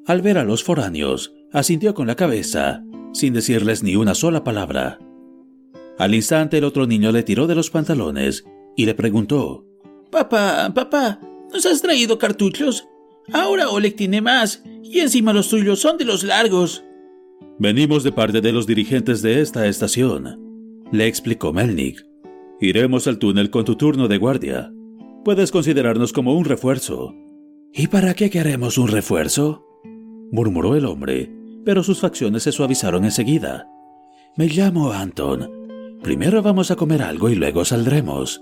Speaker 1: Al ver a los foráneos, asintió con la cabeza, sin decirles ni una sola palabra. Al instante el otro niño le tiró de los pantalones y le preguntó,
Speaker 3: Papá, papá, ¿nos has traído cartuchos? Ahora Oleg tiene más, y encima los tuyos son de los largos.
Speaker 1: Venimos de parte de los dirigentes de esta estación, le explicó Melnik. Iremos al túnel con tu turno de guardia. Puedes considerarnos como un refuerzo. ¿Y para qué queremos un refuerzo? murmuró el hombre, pero sus facciones se suavizaron enseguida. Me llamo Anton. Primero vamos a comer algo y luego saldremos.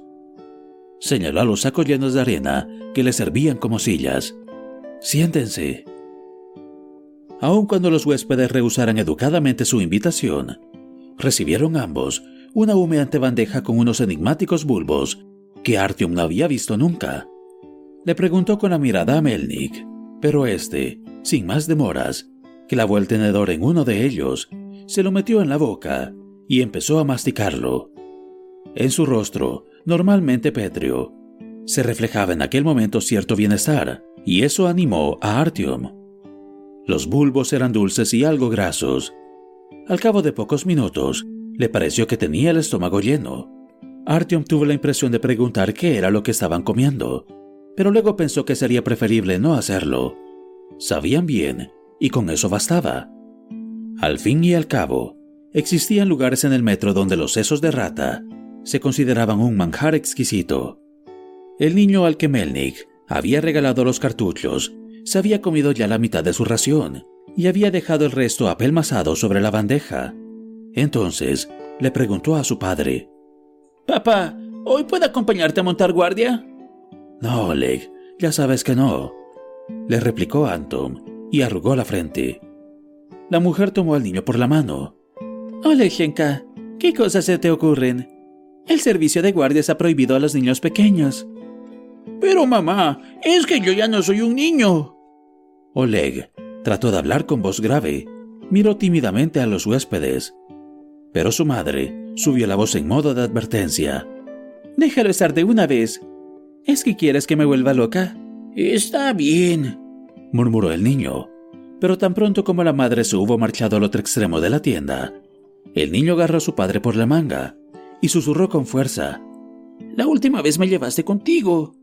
Speaker 1: Señaló a los sacos llenos de arena que le servían como sillas. Siéntense. Aun cuando los huéspedes rehusaran educadamente su invitación, recibieron ambos una humeante bandeja con unos enigmáticos bulbos que Artyom no había visto nunca. Le preguntó con la mirada a Melnik, pero este, sin más demoras, clavó el tenedor en uno de ellos, se lo metió en la boca y empezó a masticarlo. En su rostro, normalmente pétreo, se reflejaba en aquel momento cierto bienestar, y eso animó a Artyom. Los bulbos eran dulces y algo grasos. Al cabo de pocos minutos, le pareció que tenía el estómago lleno. Artyom tuvo la impresión de preguntar qué era lo que estaban comiendo, pero luego pensó que sería preferible no hacerlo. Sabían bien, y con eso bastaba. Al fin y al cabo, existían lugares en el metro donde los sesos de rata se consideraban un manjar exquisito. El niño al que Melnik había regalado los cartuchos se había comido ya la mitad de su ración y había dejado el resto apelmazado sobre la bandeja. Entonces le preguntó a su padre:
Speaker 3: Papá, ¿hoy puedo acompañarte a montar guardia?
Speaker 1: No, Oleg, ya sabes que no, le replicó Anton y arrugó la frente. La mujer tomó al niño por la mano.
Speaker 3: Olegchenka, ¿qué cosas se te ocurren? El servicio de guardias ha prohibido a los niños pequeños. Pero mamá, es que yo ya no soy un niño.
Speaker 1: Oleg trató de hablar con voz grave. Miró tímidamente a los huéspedes. Pero su madre subió la voz en modo de advertencia.
Speaker 3: Déjalo estar de una vez. ¿Es que quieres que me vuelva loca? Está bien,
Speaker 1: murmuró el niño. Pero tan pronto como la madre se hubo marchado al otro extremo de la tienda, el niño agarró a su padre por la manga y susurró con fuerza.
Speaker 3: La última vez me llevaste contigo.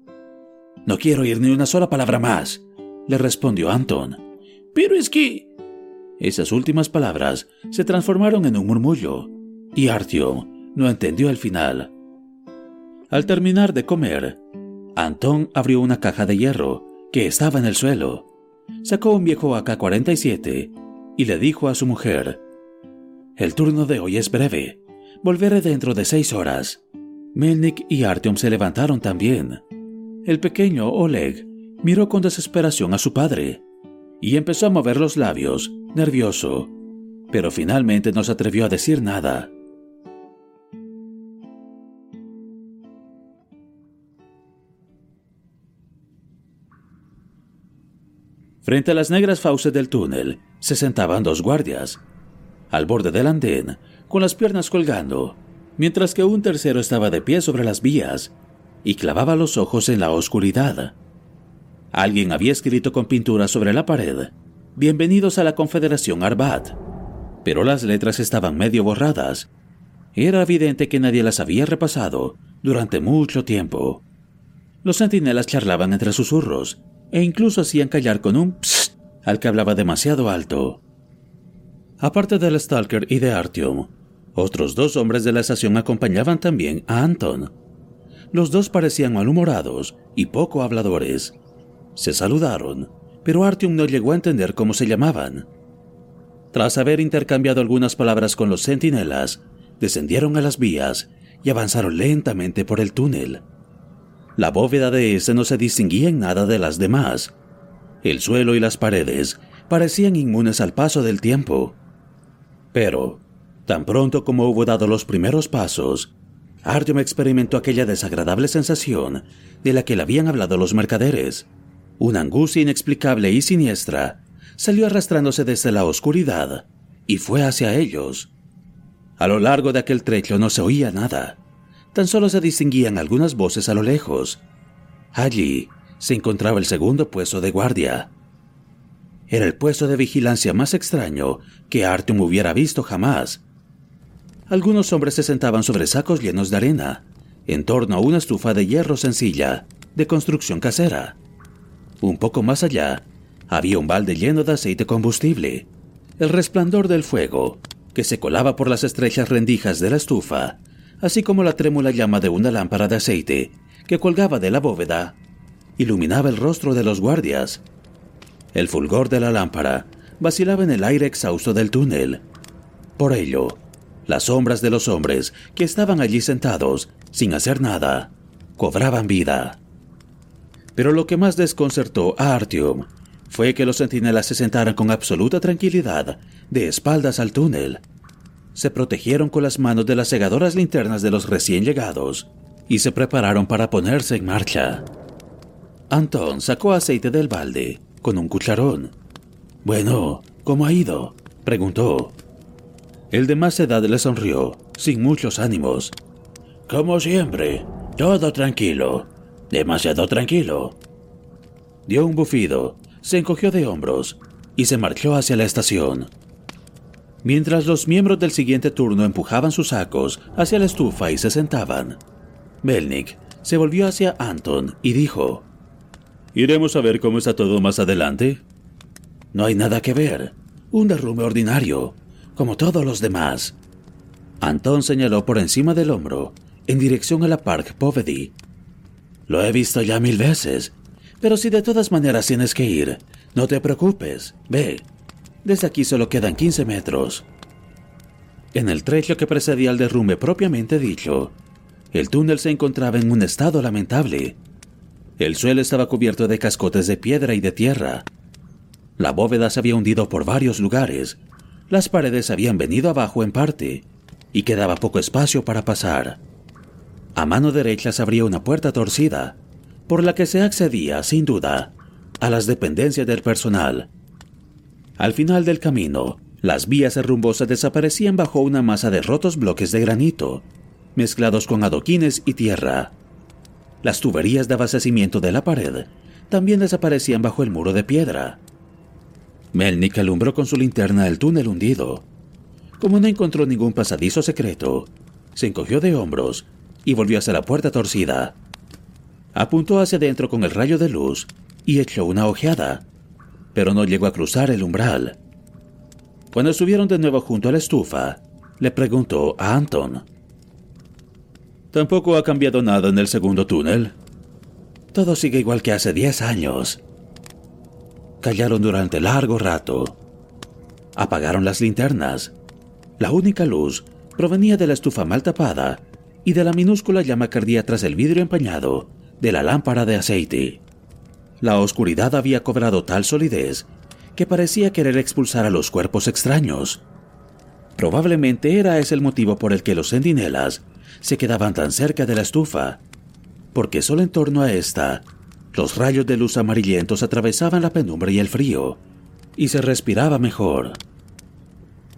Speaker 1: No quiero oír ni una sola palabra más, le respondió Anton.
Speaker 3: Pero es que...
Speaker 1: Esas últimas palabras se transformaron en un murmullo, y Artyom no entendió el final. Al terminar de comer, Anton abrió una caja de hierro que estaba en el suelo, sacó un viejo AK-47 y le dijo a su mujer, El turno de hoy es breve, volveré dentro de seis horas. Melnik y Artyom se levantaron también. El pequeño Oleg miró con desesperación a su padre y empezó a mover los labios, nervioso, pero finalmente no se atrevió a decir nada. Frente a las negras fauces del túnel se sentaban dos guardias. Al borde del andén, con las piernas colgando, mientras que un tercero estaba de pie sobre las vías y clavaba los ojos en la oscuridad. Alguien había escrito con pintura sobre la pared, Bienvenidos a la Confederación Arbat, pero las letras estaban medio borradas. Era evidente que nadie las había repasado durante mucho tiempo. Los centinelas charlaban entre susurros e incluso hacían callar con un psst al que hablaba demasiado alto. Aparte del Stalker y de Artyom, otros dos hombres de la estación acompañaban también a Anton. Los dos parecían malhumorados y poco habladores. Se saludaron, pero Artyom no llegó a entender cómo se llamaban. Tras haber intercambiado algunas palabras con los centinelas, descendieron a las vías y avanzaron lentamente por el túnel. La bóveda de ese no se distinguía en nada de las demás. El suelo y las paredes parecían inmunes al paso del tiempo. Pero, tan pronto como hubo dado los primeros pasos, Artyom experimentó aquella desagradable sensación de la que le habían hablado los mercaderes. Una angustia inexplicable y siniestra salió arrastrándose desde la oscuridad y fue hacia ellos. A lo largo de aquel trecho no se oía nada, tan solo se distinguían algunas voces a lo lejos. Allí se encontraba el segundo puesto de guardia. Era el puesto de vigilancia más extraño que Artyom hubiera visto jamás. Algunos hombres se sentaban sobre sacos llenos de arena, en torno a una estufa de hierro sencilla, de construcción casera. Un poco más allá, había un balde lleno de aceite combustible. El resplandor del fuego, que se colaba por las estrechas rendijas de la estufa, así como la trémula llama de una lámpara de aceite que colgaba de la bóveda, iluminaba el rostro de los guardias. El fulgor de la lámpara vacilaba en el aire exhausto del túnel. Por ello, las sombras de los hombres que estaban allí sentados, sin hacer nada, cobraban vida. Pero lo que más desconcertó a Artyom fue que los centinelas se sentaran con absoluta tranquilidad, de espaldas al túnel. Se protegieron con las manos de las segadoras linternas de los recién llegados y se prepararon para ponerse en marcha. Anton sacó aceite del balde con un cucharón. Bueno, ¿cómo ha ido? preguntó. El de más edad le sonrió, sin muchos ánimos. Como siempre, todo tranquilo, demasiado tranquilo. Dio un bufido, se encogió de hombros y se marchó hacia la estación. Mientras los miembros del siguiente turno empujaban sus sacos hacia la estufa y se sentaban, Melnik se volvió hacia Anton y dijo, ¿Iremos a ver cómo está todo más adelante? No hay nada que ver. Un derrumbe ordinario, como todos los demás. Anton señaló por encima del hombro, en dirección a la Park Povedy. Lo he visto ya mil veces, pero si de todas maneras tienes que ir, no te preocupes. Ve, desde aquí solo quedan 15 metros. En el trecho que precedía al derrumbe propiamente dicho, el túnel se encontraba en un estado lamentable. El suelo estaba cubierto de cascotes de piedra y de tierra. La bóveda se había hundido por varios lugares. Las paredes habían venido abajo en parte y quedaba poco espacio para pasar. A mano derecha se abría una puerta torcida, por la que se accedía, sin duda, a las dependencias del personal. Al final del camino, las vías rumbosas desaparecían bajo una masa de rotos bloques de granito, mezclados con adoquines y tierra. Las tuberías de abastecimiento de la pared también desaparecían bajo el muro de piedra. Melnik alumbró con su linterna el túnel hundido. Como no encontró ningún pasadizo secreto, se encogió de hombros y volvió hacia la puerta torcida. Apuntó hacia adentro con el rayo de luz y echó una ojeada, pero no llegó a cruzar el umbral. Cuando estuvieron de nuevo junto a la estufa, le preguntó a Anton. Tampoco ha cambiado nada en el segundo túnel. Todo sigue igual que hace diez años. Callaron durante largo rato. Apagaron las linternas. La única luz provenía de la estufa mal tapada y de la minúscula llama que ardía tras el vidrio empañado de la lámpara de aceite. La oscuridad había cobrado tal solidez que parecía querer expulsar a los cuerpos extraños. Probablemente era ese el motivo por el que los centinelas se quedaban tan cerca de la estufa, porque solo en torno a esta, los rayos de luz amarillentos atravesaban la penumbra y el frío, y se respiraba mejor.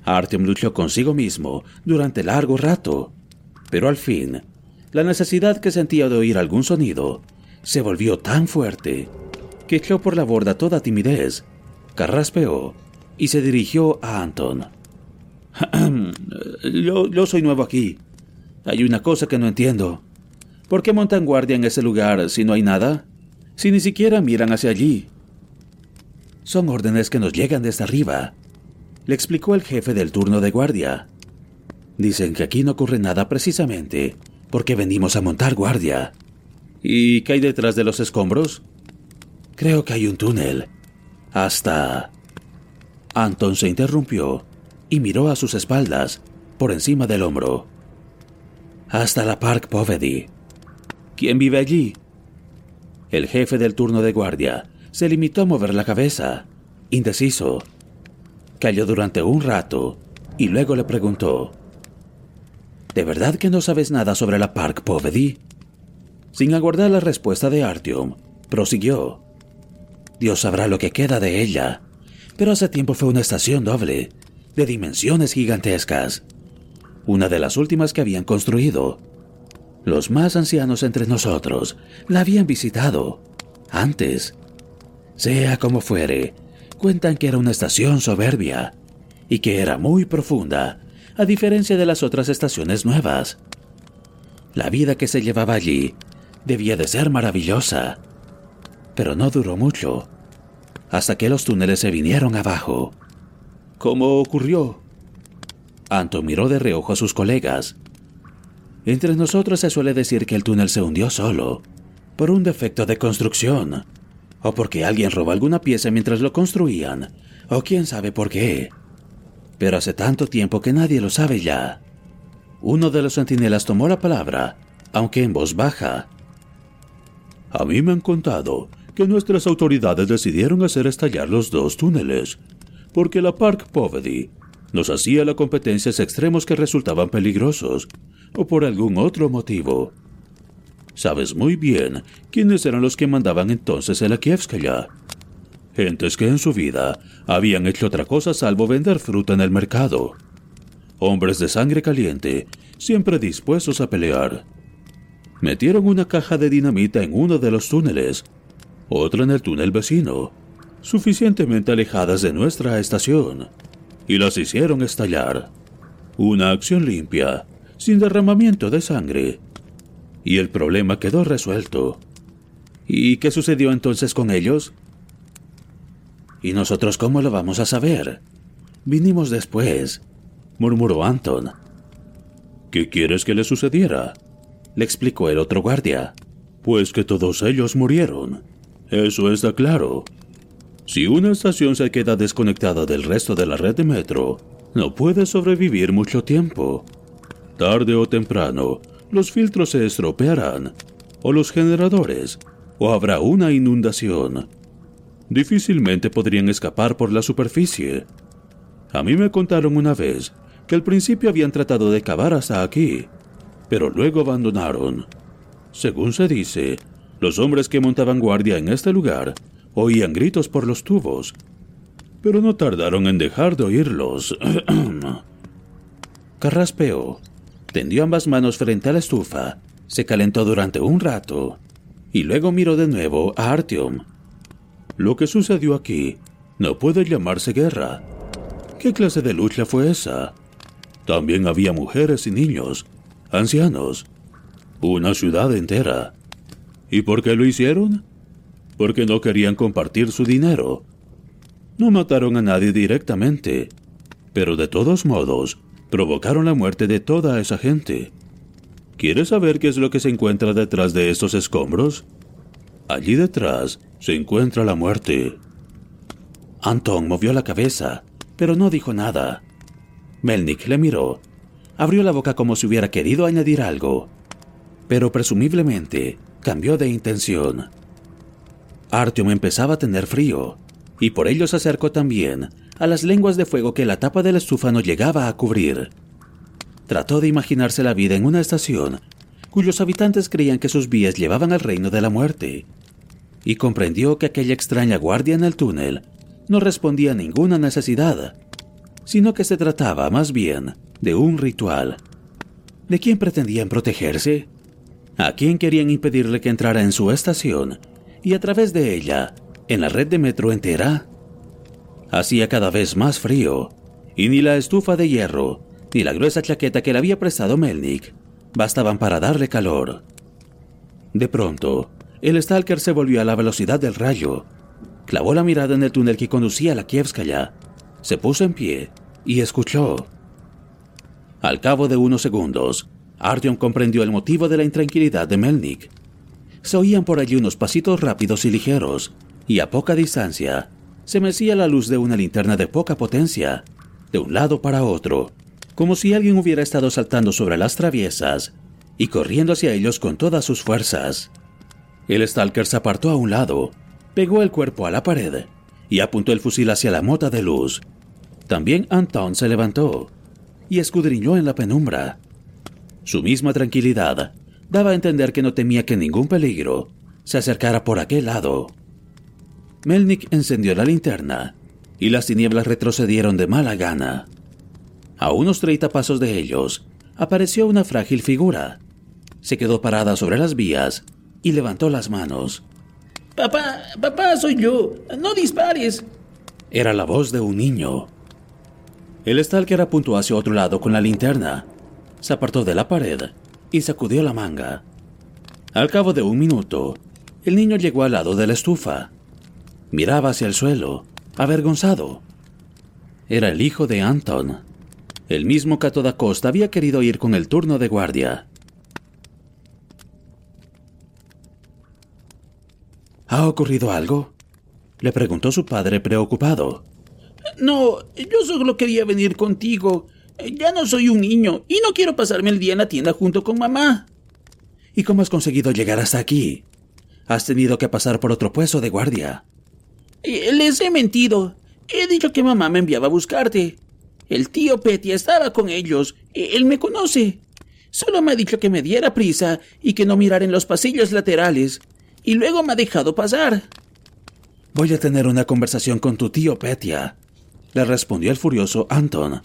Speaker 1: Artyom luchó consigo mismo durante largo rato, pero al fin, la necesidad que sentía de oír algún sonido se volvió tan fuerte que echó por la borda toda timidez, carraspeó y se dirigió a Anton. [clears throat] yo, soy nuevo aquí, hay una cosa que no entiendo. ¿Por qué montan guardia en ese lugar si no hay nada? Si ni siquiera miran hacia allí. Son órdenes que nos llegan desde arriba, le explicó el jefe del turno de guardia. Dicen que aquí no ocurre nada precisamente porque venimos a montar guardia. ¿Y qué hay detrás de los escombros? Creo que hay un túnel. Hasta... Anton se interrumpió y miró a sus espaldas, por encima del hombro hasta la Park Povedy. ¿Quién vive allí? El jefe del turno de guardia se limitó a mover la cabeza, indeciso. Calló durante un rato y luego le preguntó, ¿De verdad que no sabes nada sobre la Park Povedy? Sin aguardar la respuesta de Artyom, prosiguió. Dios sabrá lo que queda de ella, pero hace tiempo fue una estación doble,
Speaker 5: de dimensiones gigantescas, una de las últimas que habían construido. Los más ancianos entre nosotros la habían visitado antes. Sea como fuere, cuentan que era una estación soberbia y que era muy profunda, a diferencia de las otras estaciones nuevas. La vida que se llevaba allí debía de ser maravillosa, pero no duró mucho, hasta que los túneles se vinieron abajo.
Speaker 6: ¿Cómo ocurrió?
Speaker 5: Anton miró de reojo a sus colegas. Entre nosotros se suele decir que el túnel se hundió solo, por un defecto de construcción, o porque alguien robó alguna pieza mientras lo construían, o quién sabe por qué. Pero hace tanto tiempo que nadie lo sabe ya. Uno de los centinelas tomó la palabra, aunque en voz baja.
Speaker 1: A mí me han contado que nuestras autoridades decidieron hacer estallar los dos túneles, porque la Park Povedy nos hacía la competencias extremos que resultaban peligrosos, o por algún otro motivo. Sabes muy bien quiénes eran los que mandaban entonces en la Kievskaya. Gentes que en su vida habían hecho otra cosa salvo vender fruta en el mercado. Hombres de sangre caliente, siempre dispuestos a pelear metieron una caja de dinamita en uno de los túneles, otra en el túnel vecino, suficientemente alejadas de nuestra estación, y las hicieron estallar. Una acción limpia, sin derramamiento de sangre. Y el problema quedó resuelto. ¿Y qué sucedió entonces con ellos? ¿Y nosotros cómo lo vamos a saber? Vinimos después, murmuró Anton. ¿Qué quieres que le sucediera? le explicó el otro guardia. Pues que todos ellos murieron. Eso está claro. Si una estación se queda desconectada del resto de la red de metro, no puede sobrevivir mucho tiempo. Tarde o temprano, los filtros se estropearán, o los generadores, o habrá una inundación. Difícilmente podrían escapar por la superficie. A mí me contaron una vez que al principio habían tratado de cavar hasta aquí, pero luego abandonaron. Según se dice, los hombres que montaban guardia en este lugar oían gritos por los tubos, pero no tardaron en dejar de oírlos. [clears throat] Carraspeó, tendió ambas manos frente a la estufa, se calentó durante un rato y luego miró de nuevo a Artyom. Lo que sucedió aquí no puede llamarse guerra. ¿Qué clase de lucha fue esa? También había mujeres y niños ancianos, una ciudad entera. ¿Y por qué lo hicieron? Porque no querían compartir su dinero. No mataron a nadie directamente, pero de todos modos provocaron la muerte de toda esa gente. ¿Quieres saber qué es lo que se encuentra detrás de estos escombros? Allí detrás se encuentra la muerte. Anton movió la cabeza, pero no dijo nada. Melnik le miró abrió la boca como si hubiera querido añadir algo, pero presumiblemente cambió de intención. Artyom empezaba a tener frío, y por ello se acercó también a las lenguas de fuego que la tapa de la estufa no llegaba a cubrir. Trató de imaginarse la vida en una estación cuyos habitantes creían que sus vías llevaban al reino de la muerte, y comprendió que aquella extraña guardia en el túnel no respondía a ninguna necesidad, sino que se trataba más bien de un ritual. ¿De quién pretendían protegerse? ¿A quién querían impedirle que entrara en su estación y a través de ella en la red de metro entera? Hacía cada vez más frío, y ni la estufa de hierro ni la gruesa chaqueta que le había prestado Melnik bastaban para darle calor. De pronto, el Stalker se volvió a la velocidad del rayo, clavó la mirada en el túnel que conducía a la Kievskaya, se puso en pie y escuchó. Al cabo de unos segundos, Artyom comprendió el motivo de la intranquilidad de Melnik. Se oían por allí unos pasitos rápidos y ligeros, y a poca distancia se mecía la luz de una linterna de poca potencia, de un lado para otro, como si alguien hubiera estado saltando sobre las traviesas y corriendo hacia ellos con todas sus fuerzas. El Stalker se apartó a un lado, pegó el cuerpo a la pared y apuntó el fusil hacia la mota de luz. También Anton se levantó y escudriñó en la penumbra. Su misma tranquilidad daba a entender que no temía que ningún peligro se acercara por aquel lado. Melnik encendió la linterna y las tinieblas retrocedieron de mala gana. A unos treinta pasos de ellos, apareció una frágil figura. Se quedó parada sobre las vías y levantó las manos.
Speaker 3: Papá, papá, soy yo. No dispares.
Speaker 1: Era la voz de un niño. El stalker apuntó hacia otro lado con la linterna, se apartó de la pared y sacudió la manga. Al cabo de un minuto, el niño llegó al lado de la estufa. Miraba hacia el suelo, avergonzado. Era el hijo de Anton, el mismo que a toda costa había querido ir con el turno de guardia. ¿Ha ocurrido algo? Le preguntó su padre preocupado.
Speaker 3: No, yo solo quería venir contigo. Ya no soy un niño y no quiero pasarme el día en la tienda junto con mamá.
Speaker 1: ¿Y cómo has conseguido llegar hasta aquí? Has tenido que pasar por otro puesto de guardia.
Speaker 3: Eh, les he mentido. He dicho que mamá me enviaba a buscarte. El tío Petty estaba con ellos. Él me conoce. Solo me ha dicho que me diera prisa y que no mirara en los pasillos laterales. Y luego me ha dejado pasar.
Speaker 1: Voy a tener una conversación con tu tío Petia, le respondió el furioso Anton.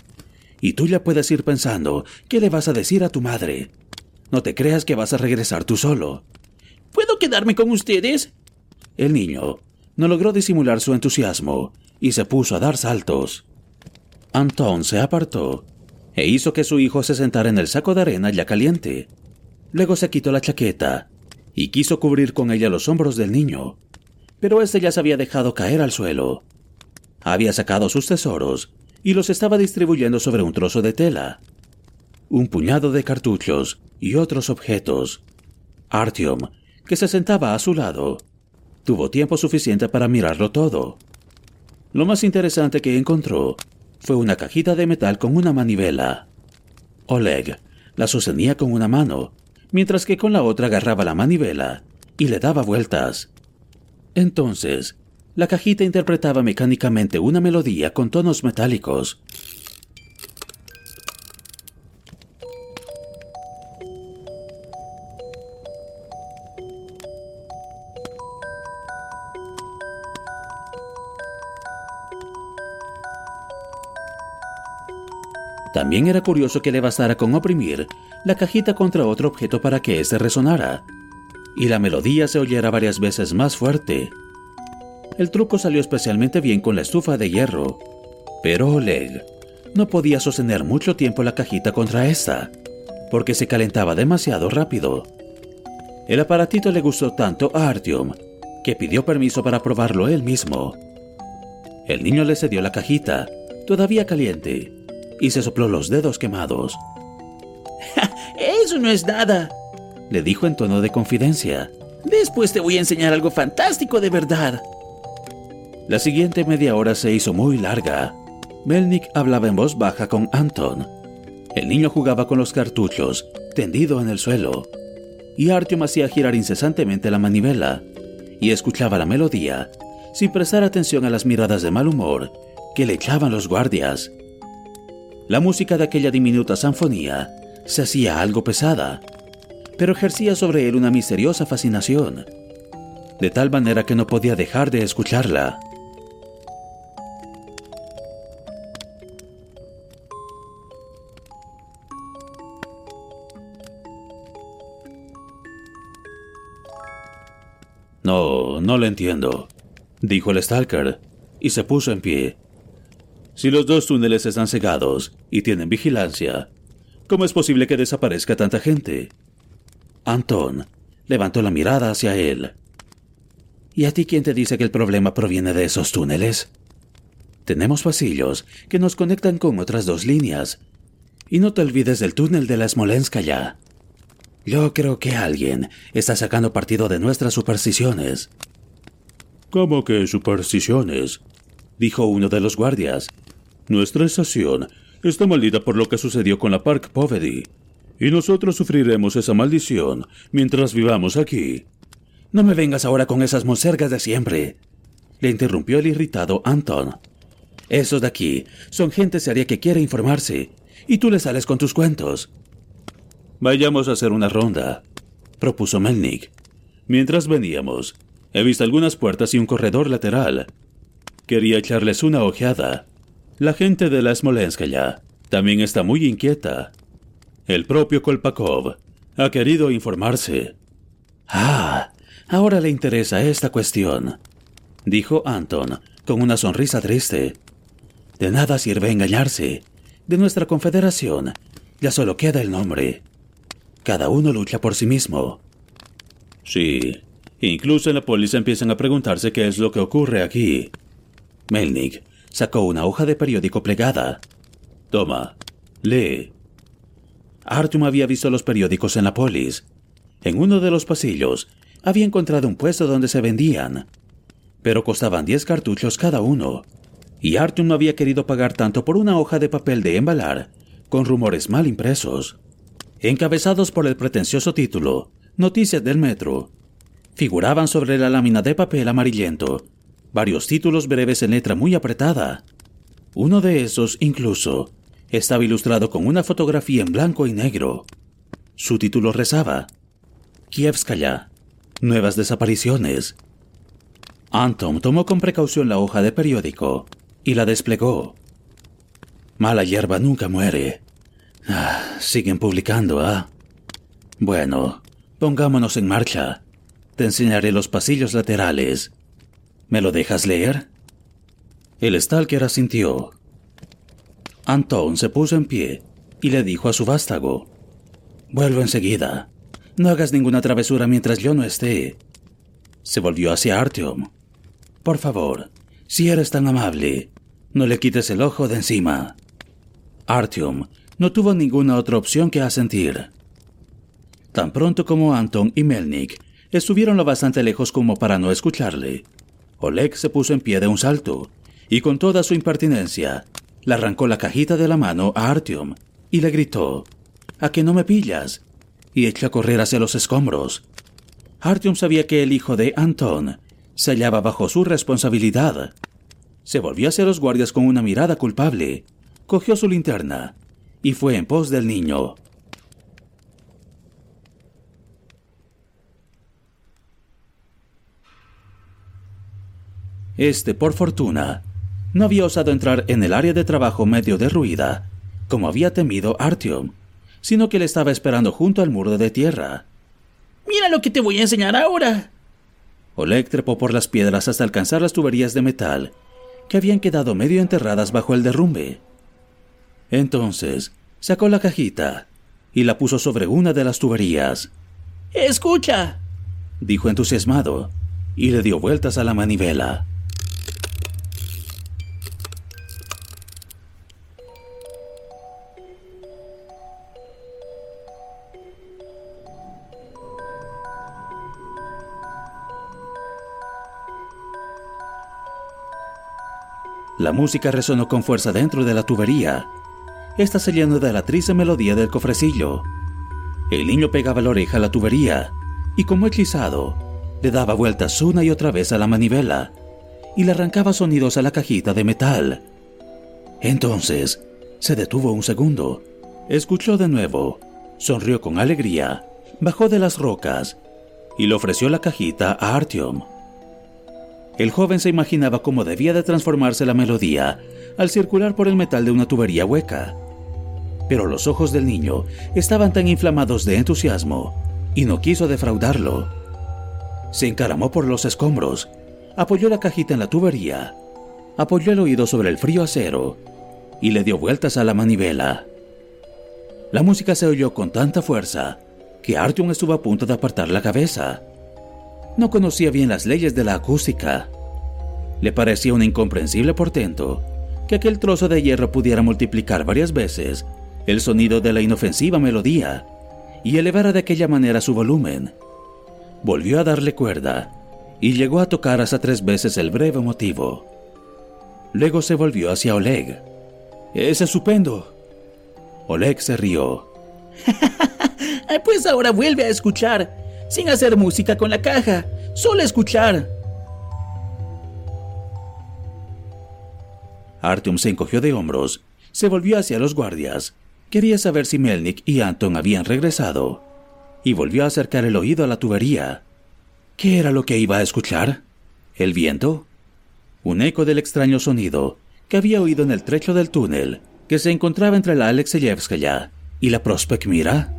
Speaker 1: Y tú ya puedes ir pensando qué le vas a decir a tu madre. No te creas que vas a regresar tú solo.
Speaker 3: ¿Puedo quedarme con ustedes?
Speaker 1: El niño no logró disimular su entusiasmo y se puso a dar saltos. Anton se apartó e hizo que su hijo se sentara en el saco de arena ya caliente. Luego se quitó la chaqueta y quiso cubrir con ella los hombros del niño, pero éste ya se había dejado caer al suelo. Había sacado sus tesoros y los estaba distribuyendo sobre un trozo de tela. Un puñado de cartuchos y otros objetos. Artyom, que se sentaba a su lado, tuvo tiempo suficiente para mirarlo todo. Lo más interesante que encontró fue una cajita de metal con una manivela. Oleg la sostenía con una mano, mientras que con la otra agarraba la manivela y le daba vueltas. Entonces, la cajita interpretaba mecánicamente una melodía con tonos metálicos. También era curioso que le bastara con oprimir la cajita contra otro objeto para que éste resonara, y la melodía se oyera varias veces más fuerte. El truco salió especialmente bien con la estufa de hierro, pero Oleg no podía sostener mucho tiempo la cajita contra esta, porque se calentaba demasiado rápido. El aparatito le gustó tanto a Artyom que pidió permiso para probarlo él mismo. El niño le cedió la cajita, todavía caliente, y se sopló los dedos quemados. [laughs]
Speaker 3: Eso no es nada, le dijo en tono de confidencia. Después te voy a enseñar algo fantástico de verdad.
Speaker 1: La siguiente media hora se hizo muy larga. Melnik hablaba en voz baja con Anton. El niño jugaba con los cartuchos, tendido en el suelo. Y Artyom hacía girar incesantemente la manivela y escuchaba la melodía sin prestar atención a las miradas de mal humor que le echaban los guardias. La música de aquella diminuta sanfonía se hacía algo pesada, pero ejercía sobre él una misteriosa fascinación, de tal manera que no podía dejar de escucharla. No, no lo entiendo, dijo el Stalker, y se puso en pie. Si los dos túneles están cegados y tienen vigilancia, ¿cómo es posible que desaparezca tanta gente? Anton levantó la mirada hacia él. ¿Y a ti quién te dice que el problema proviene de esos túneles? Tenemos pasillos que nos conectan con otras dos líneas. Y no te olvides del túnel de la Smolenskaya. Yo creo que alguien está sacando partido de nuestras supersticiones.
Speaker 2: ¿Cómo que supersticiones?
Speaker 1: dijo uno de los guardias,
Speaker 2: nuestra estación está maldita por lo que sucedió con la Park Povedy, y nosotros sufriremos esa maldición mientras vivamos aquí.
Speaker 1: No me vengas ahora con esas monsergas de siempre, le interrumpió el irritado Anton. Esos de aquí son gente seria que quiere informarse, y tú le sales con tus cuentos.
Speaker 2: Vayamos a hacer una ronda, propuso Melnik. Mientras veníamos, he visto algunas puertas y un corredor lateral. Quería echarles una ojeada. La gente de la Smolenskaya
Speaker 1: también está muy inquieta. El propio Kolpakov ha querido informarse. Ah, ahora le interesa esta cuestión, dijo Anton con una sonrisa triste. De nada sirve engañarse. De nuestra confederación ya solo queda el nombre. Cada uno lucha por sí mismo. Sí, incluso en la policía empiezan a preguntarse qué es lo que ocurre aquí. Melnik sacó una hoja de periódico plegada. Toma, lee. Artyom había visto los periódicos en la polis. En uno de los pasillos había encontrado un puesto donde se vendían, pero costaban diez cartuchos cada uno, y Artyom no había querido pagar tanto por una hoja de papel de embalar con rumores mal impresos, encabezados por el pretencioso título Noticias del Metro. Figuraban sobre la lámina de papel amarillento varios títulos breves en letra muy apretada. Uno de esos, incluso, estaba ilustrado con una fotografía en blanco y negro. Su título rezaba Kievskaya, nuevas desapariciones. Anton tomó con precaución la hoja de periódico y la desplegó. Mala hierba nunca muere. Ah, siguen publicando, ¿ah? Bueno, pongámonos en marcha. Te enseñaré los pasillos laterales. ¿Me lo dejas leer? El stalker asintió. Anton se puso en pie y le dijo a su vástago: Vuelvo enseguida. No hagas ninguna travesura mientras yo no esté. Se volvió hacia Artyom. Por favor, si eres tan amable, no le quites el ojo de encima. Artyom no tuvo ninguna otra opción que asentir. Tan pronto como Anton y Melnik estuvieron lo bastante lejos como para no escucharle, Oleg se puso en pie de un salto y con toda su impertinencia le arrancó la cajita de la mano a Artyom y le gritó: ¿A que no me pillas? y echó a correr hacia los escombros. Artyom sabía que el hijo de Anton se hallaba bajo su responsabilidad. Se volvió hacia los guardias con una mirada culpable, cogió su linterna y fue en pos del niño. Este, por fortuna, no había osado entrar en el área de trabajo medio derruida, como había temido Artyom, sino que le estaba esperando junto al muro de tierra.
Speaker 3: Mira lo que te voy a enseñar ahora.
Speaker 1: Oleg trepó por las piedras hasta alcanzar las tuberías de metal, que habían quedado medio enterradas bajo el derrumbe. Entonces, sacó la cajita y la puso sobre una de las tuberías.
Speaker 3: Escucha,
Speaker 1: dijo entusiasmado, y le dio vueltas a la manivela. La música resonó con fuerza dentro de la tubería. Esta se llenó de la triste melodía del cofrecillo. El niño pegaba la oreja a la tubería y como hechizado, le daba vueltas una y otra vez a la manivela y le arrancaba sonidos a la cajita de metal. Entonces, se detuvo un segundo, escuchó de nuevo, sonrió con alegría, bajó de las rocas y le ofreció la cajita a Artyom. El joven se imaginaba cómo debía de transformarse la melodía al circular por el metal de una tubería hueca. Pero los ojos del niño estaban tan inflamados de entusiasmo y no quiso defraudarlo. Se encaramó por los escombros, apoyó la cajita en la tubería, apoyó el oído sobre el frío acero y le dio vueltas a la manivela. La música se oyó con tanta fuerza que Artyom estuvo a punto de apartar la cabeza. No conocía bien las leyes de la acústica. Le parecía un incomprensible portento que aquel trozo de hierro pudiera multiplicar varias veces el sonido de la inofensiva melodía y elevara de aquella manera su volumen. Volvió a darle cuerda y llegó a tocar hasta tres veces el breve motivo. Luego se volvió hacia Oleg. Es estupendo. Oleg se rió. [laughs]
Speaker 3: pues ahora vuelve a escuchar sin hacer música con la caja, solo escuchar.
Speaker 1: Artyom se encogió de hombros, se volvió hacia los guardias. Quería saber si Melnik y Anton habían regresado, y volvió a acercar el oído a la tubería. ¿Qué era lo que iba a escuchar? ¿El viento? Un eco del extraño sonido que había oído en el trecho del túnel que se encontraba entre la Alexeyevskaya y la Prospect Mira.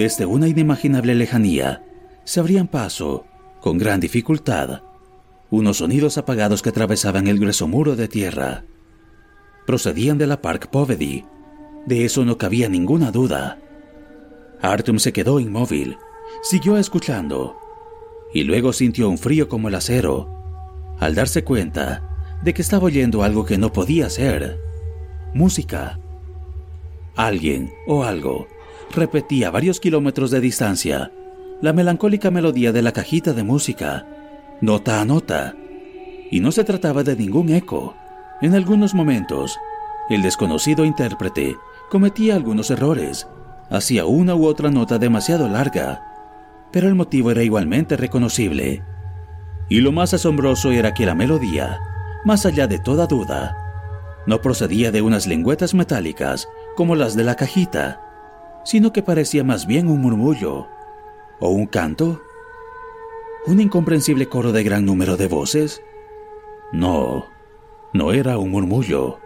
Speaker 1: Desde una inimaginable lejanía se abrían paso, con gran dificultad, unos sonidos apagados que atravesaban el grueso muro de tierra. Procedían de la Park Povedy. De eso no cabía ninguna duda. Artyom se quedó inmóvil, siguió escuchando, y luego sintió un frío como el acero, al darse cuenta de que estaba oyendo algo que no podía ser. Música. Alguien o algo repetía varios kilómetros de distancia la melancólica melodía de la cajita de música, nota a nota. Y no se trataba de ningún eco. En algunos momentos, el desconocido intérprete cometía algunos errores, hacía una u otra nota demasiado larga, pero el motivo era igualmente reconocible. Y lo más asombroso era que la melodía, más allá de toda duda, no procedía de unas lengüetas metálicas como las de la cajita, sino que parecía más bien un murmullo o un canto. ¿Un incomprensible coro de gran número de voces? No, no era un murmullo.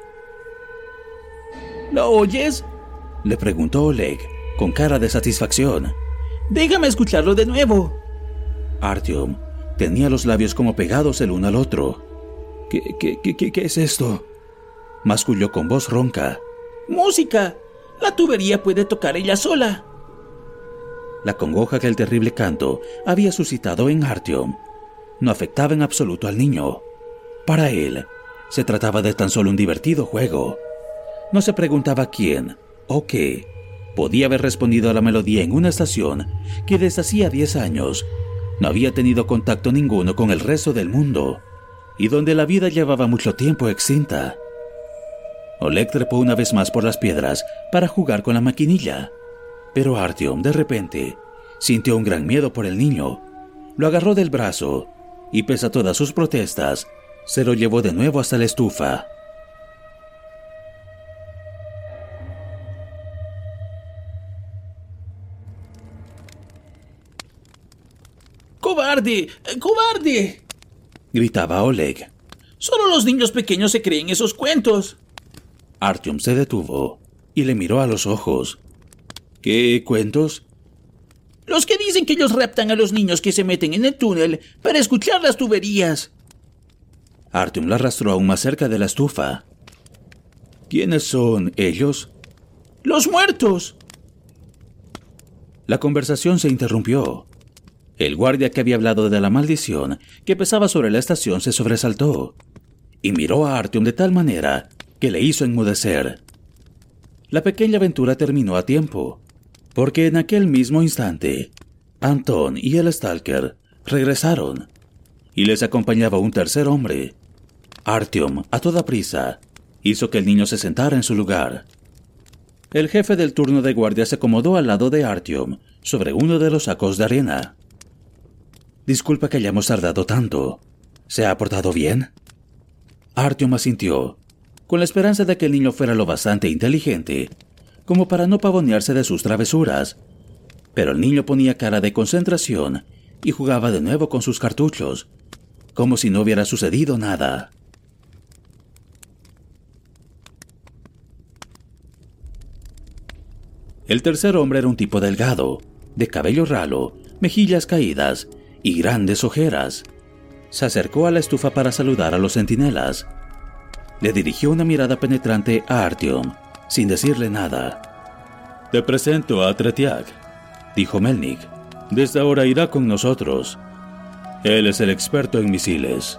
Speaker 3: ¿Lo oyes?
Speaker 1: Le preguntó Oleg, con cara de satisfacción.
Speaker 3: Déjame escucharlo de nuevo.
Speaker 1: Artyom tenía los labios como pegados el uno al otro. ¿Qué, qué, qué, qué es esto? Masculló con voz ronca.
Speaker 3: ¡Música! La tubería puede tocar ella sola.
Speaker 1: La congoja que el terrible canto había suscitado en Artyom no afectaba en absoluto al niño. Para él, se trataba de tan solo un divertido juego. No se preguntaba quién o qué podía haber respondido a la melodía en una estación que desde hacía 10 años no había tenido contacto ninguno con el resto del mundo y donde la vida llevaba mucho tiempo extinta. Oleg trepó una vez más por las piedras para jugar con la maquinilla, pero Artyom de repente sintió un gran miedo por el niño, lo agarró del brazo y pese a todas sus protestas, se lo llevó de nuevo hasta la estufa.
Speaker 3: ¡Cobarde! ¡Cobarde!
Speaker 1: gritaba Oleg.
Speaker 3: Solo los niños pequeños se creen esos cuentos.
Speaker 1: Artyom se detuvo y le miró a los ojos. ¿Qué cuentos?
Speaker 3: Los que dicen que ellos raptan a los niños que se meten en el túnel para escuchar las tuberías.
Speaker 1: Artyom la arrastró aún más cerca de la estufa. ¿Quiénes son ellos?
Speaker 3: Los muertos.
Speaker 1: La conversación se interrumpió. El guardia que había hablado de la maldición que pesaba sobre la estación se sobresaltó y miró a Artyom de tal manera que le hizo enmudecer. La pequeña aventura terminó a tiempo, porque en aquel mismo instante, Anton y el Stalker regresaron y les acompañaba un tercer hombre. Artyom, a toda prisa, hizo que el niño se sentara en su lugar. El jefe del turno de guardia se acomodó al lado de Artyom sobre uno de los sacos de arena. Disculpa que hayamos tardado tanto. ¿Se ha portado bien? Artyom asintió, con la esperanza de que el niño fuera lo bastante inteligente como para no pavonearse de sus travesuras. Pero el niño ponía cara de concentración y jugaba de nuevo con sus cartuchos, como si no hubiera sucedido nada. El tercer hombre era un tipo delgado, de cabello ralo, mejillas caídas y grandes ojeras. Se acercó a la estufa para saludar a los centinelas. Le dirigió una mirada penetrante a Artyom, sin decirle nada. Te presento a Tretiak, dijo Melnik. Desde ahora irá con nosotros. Él es el experto en misiles.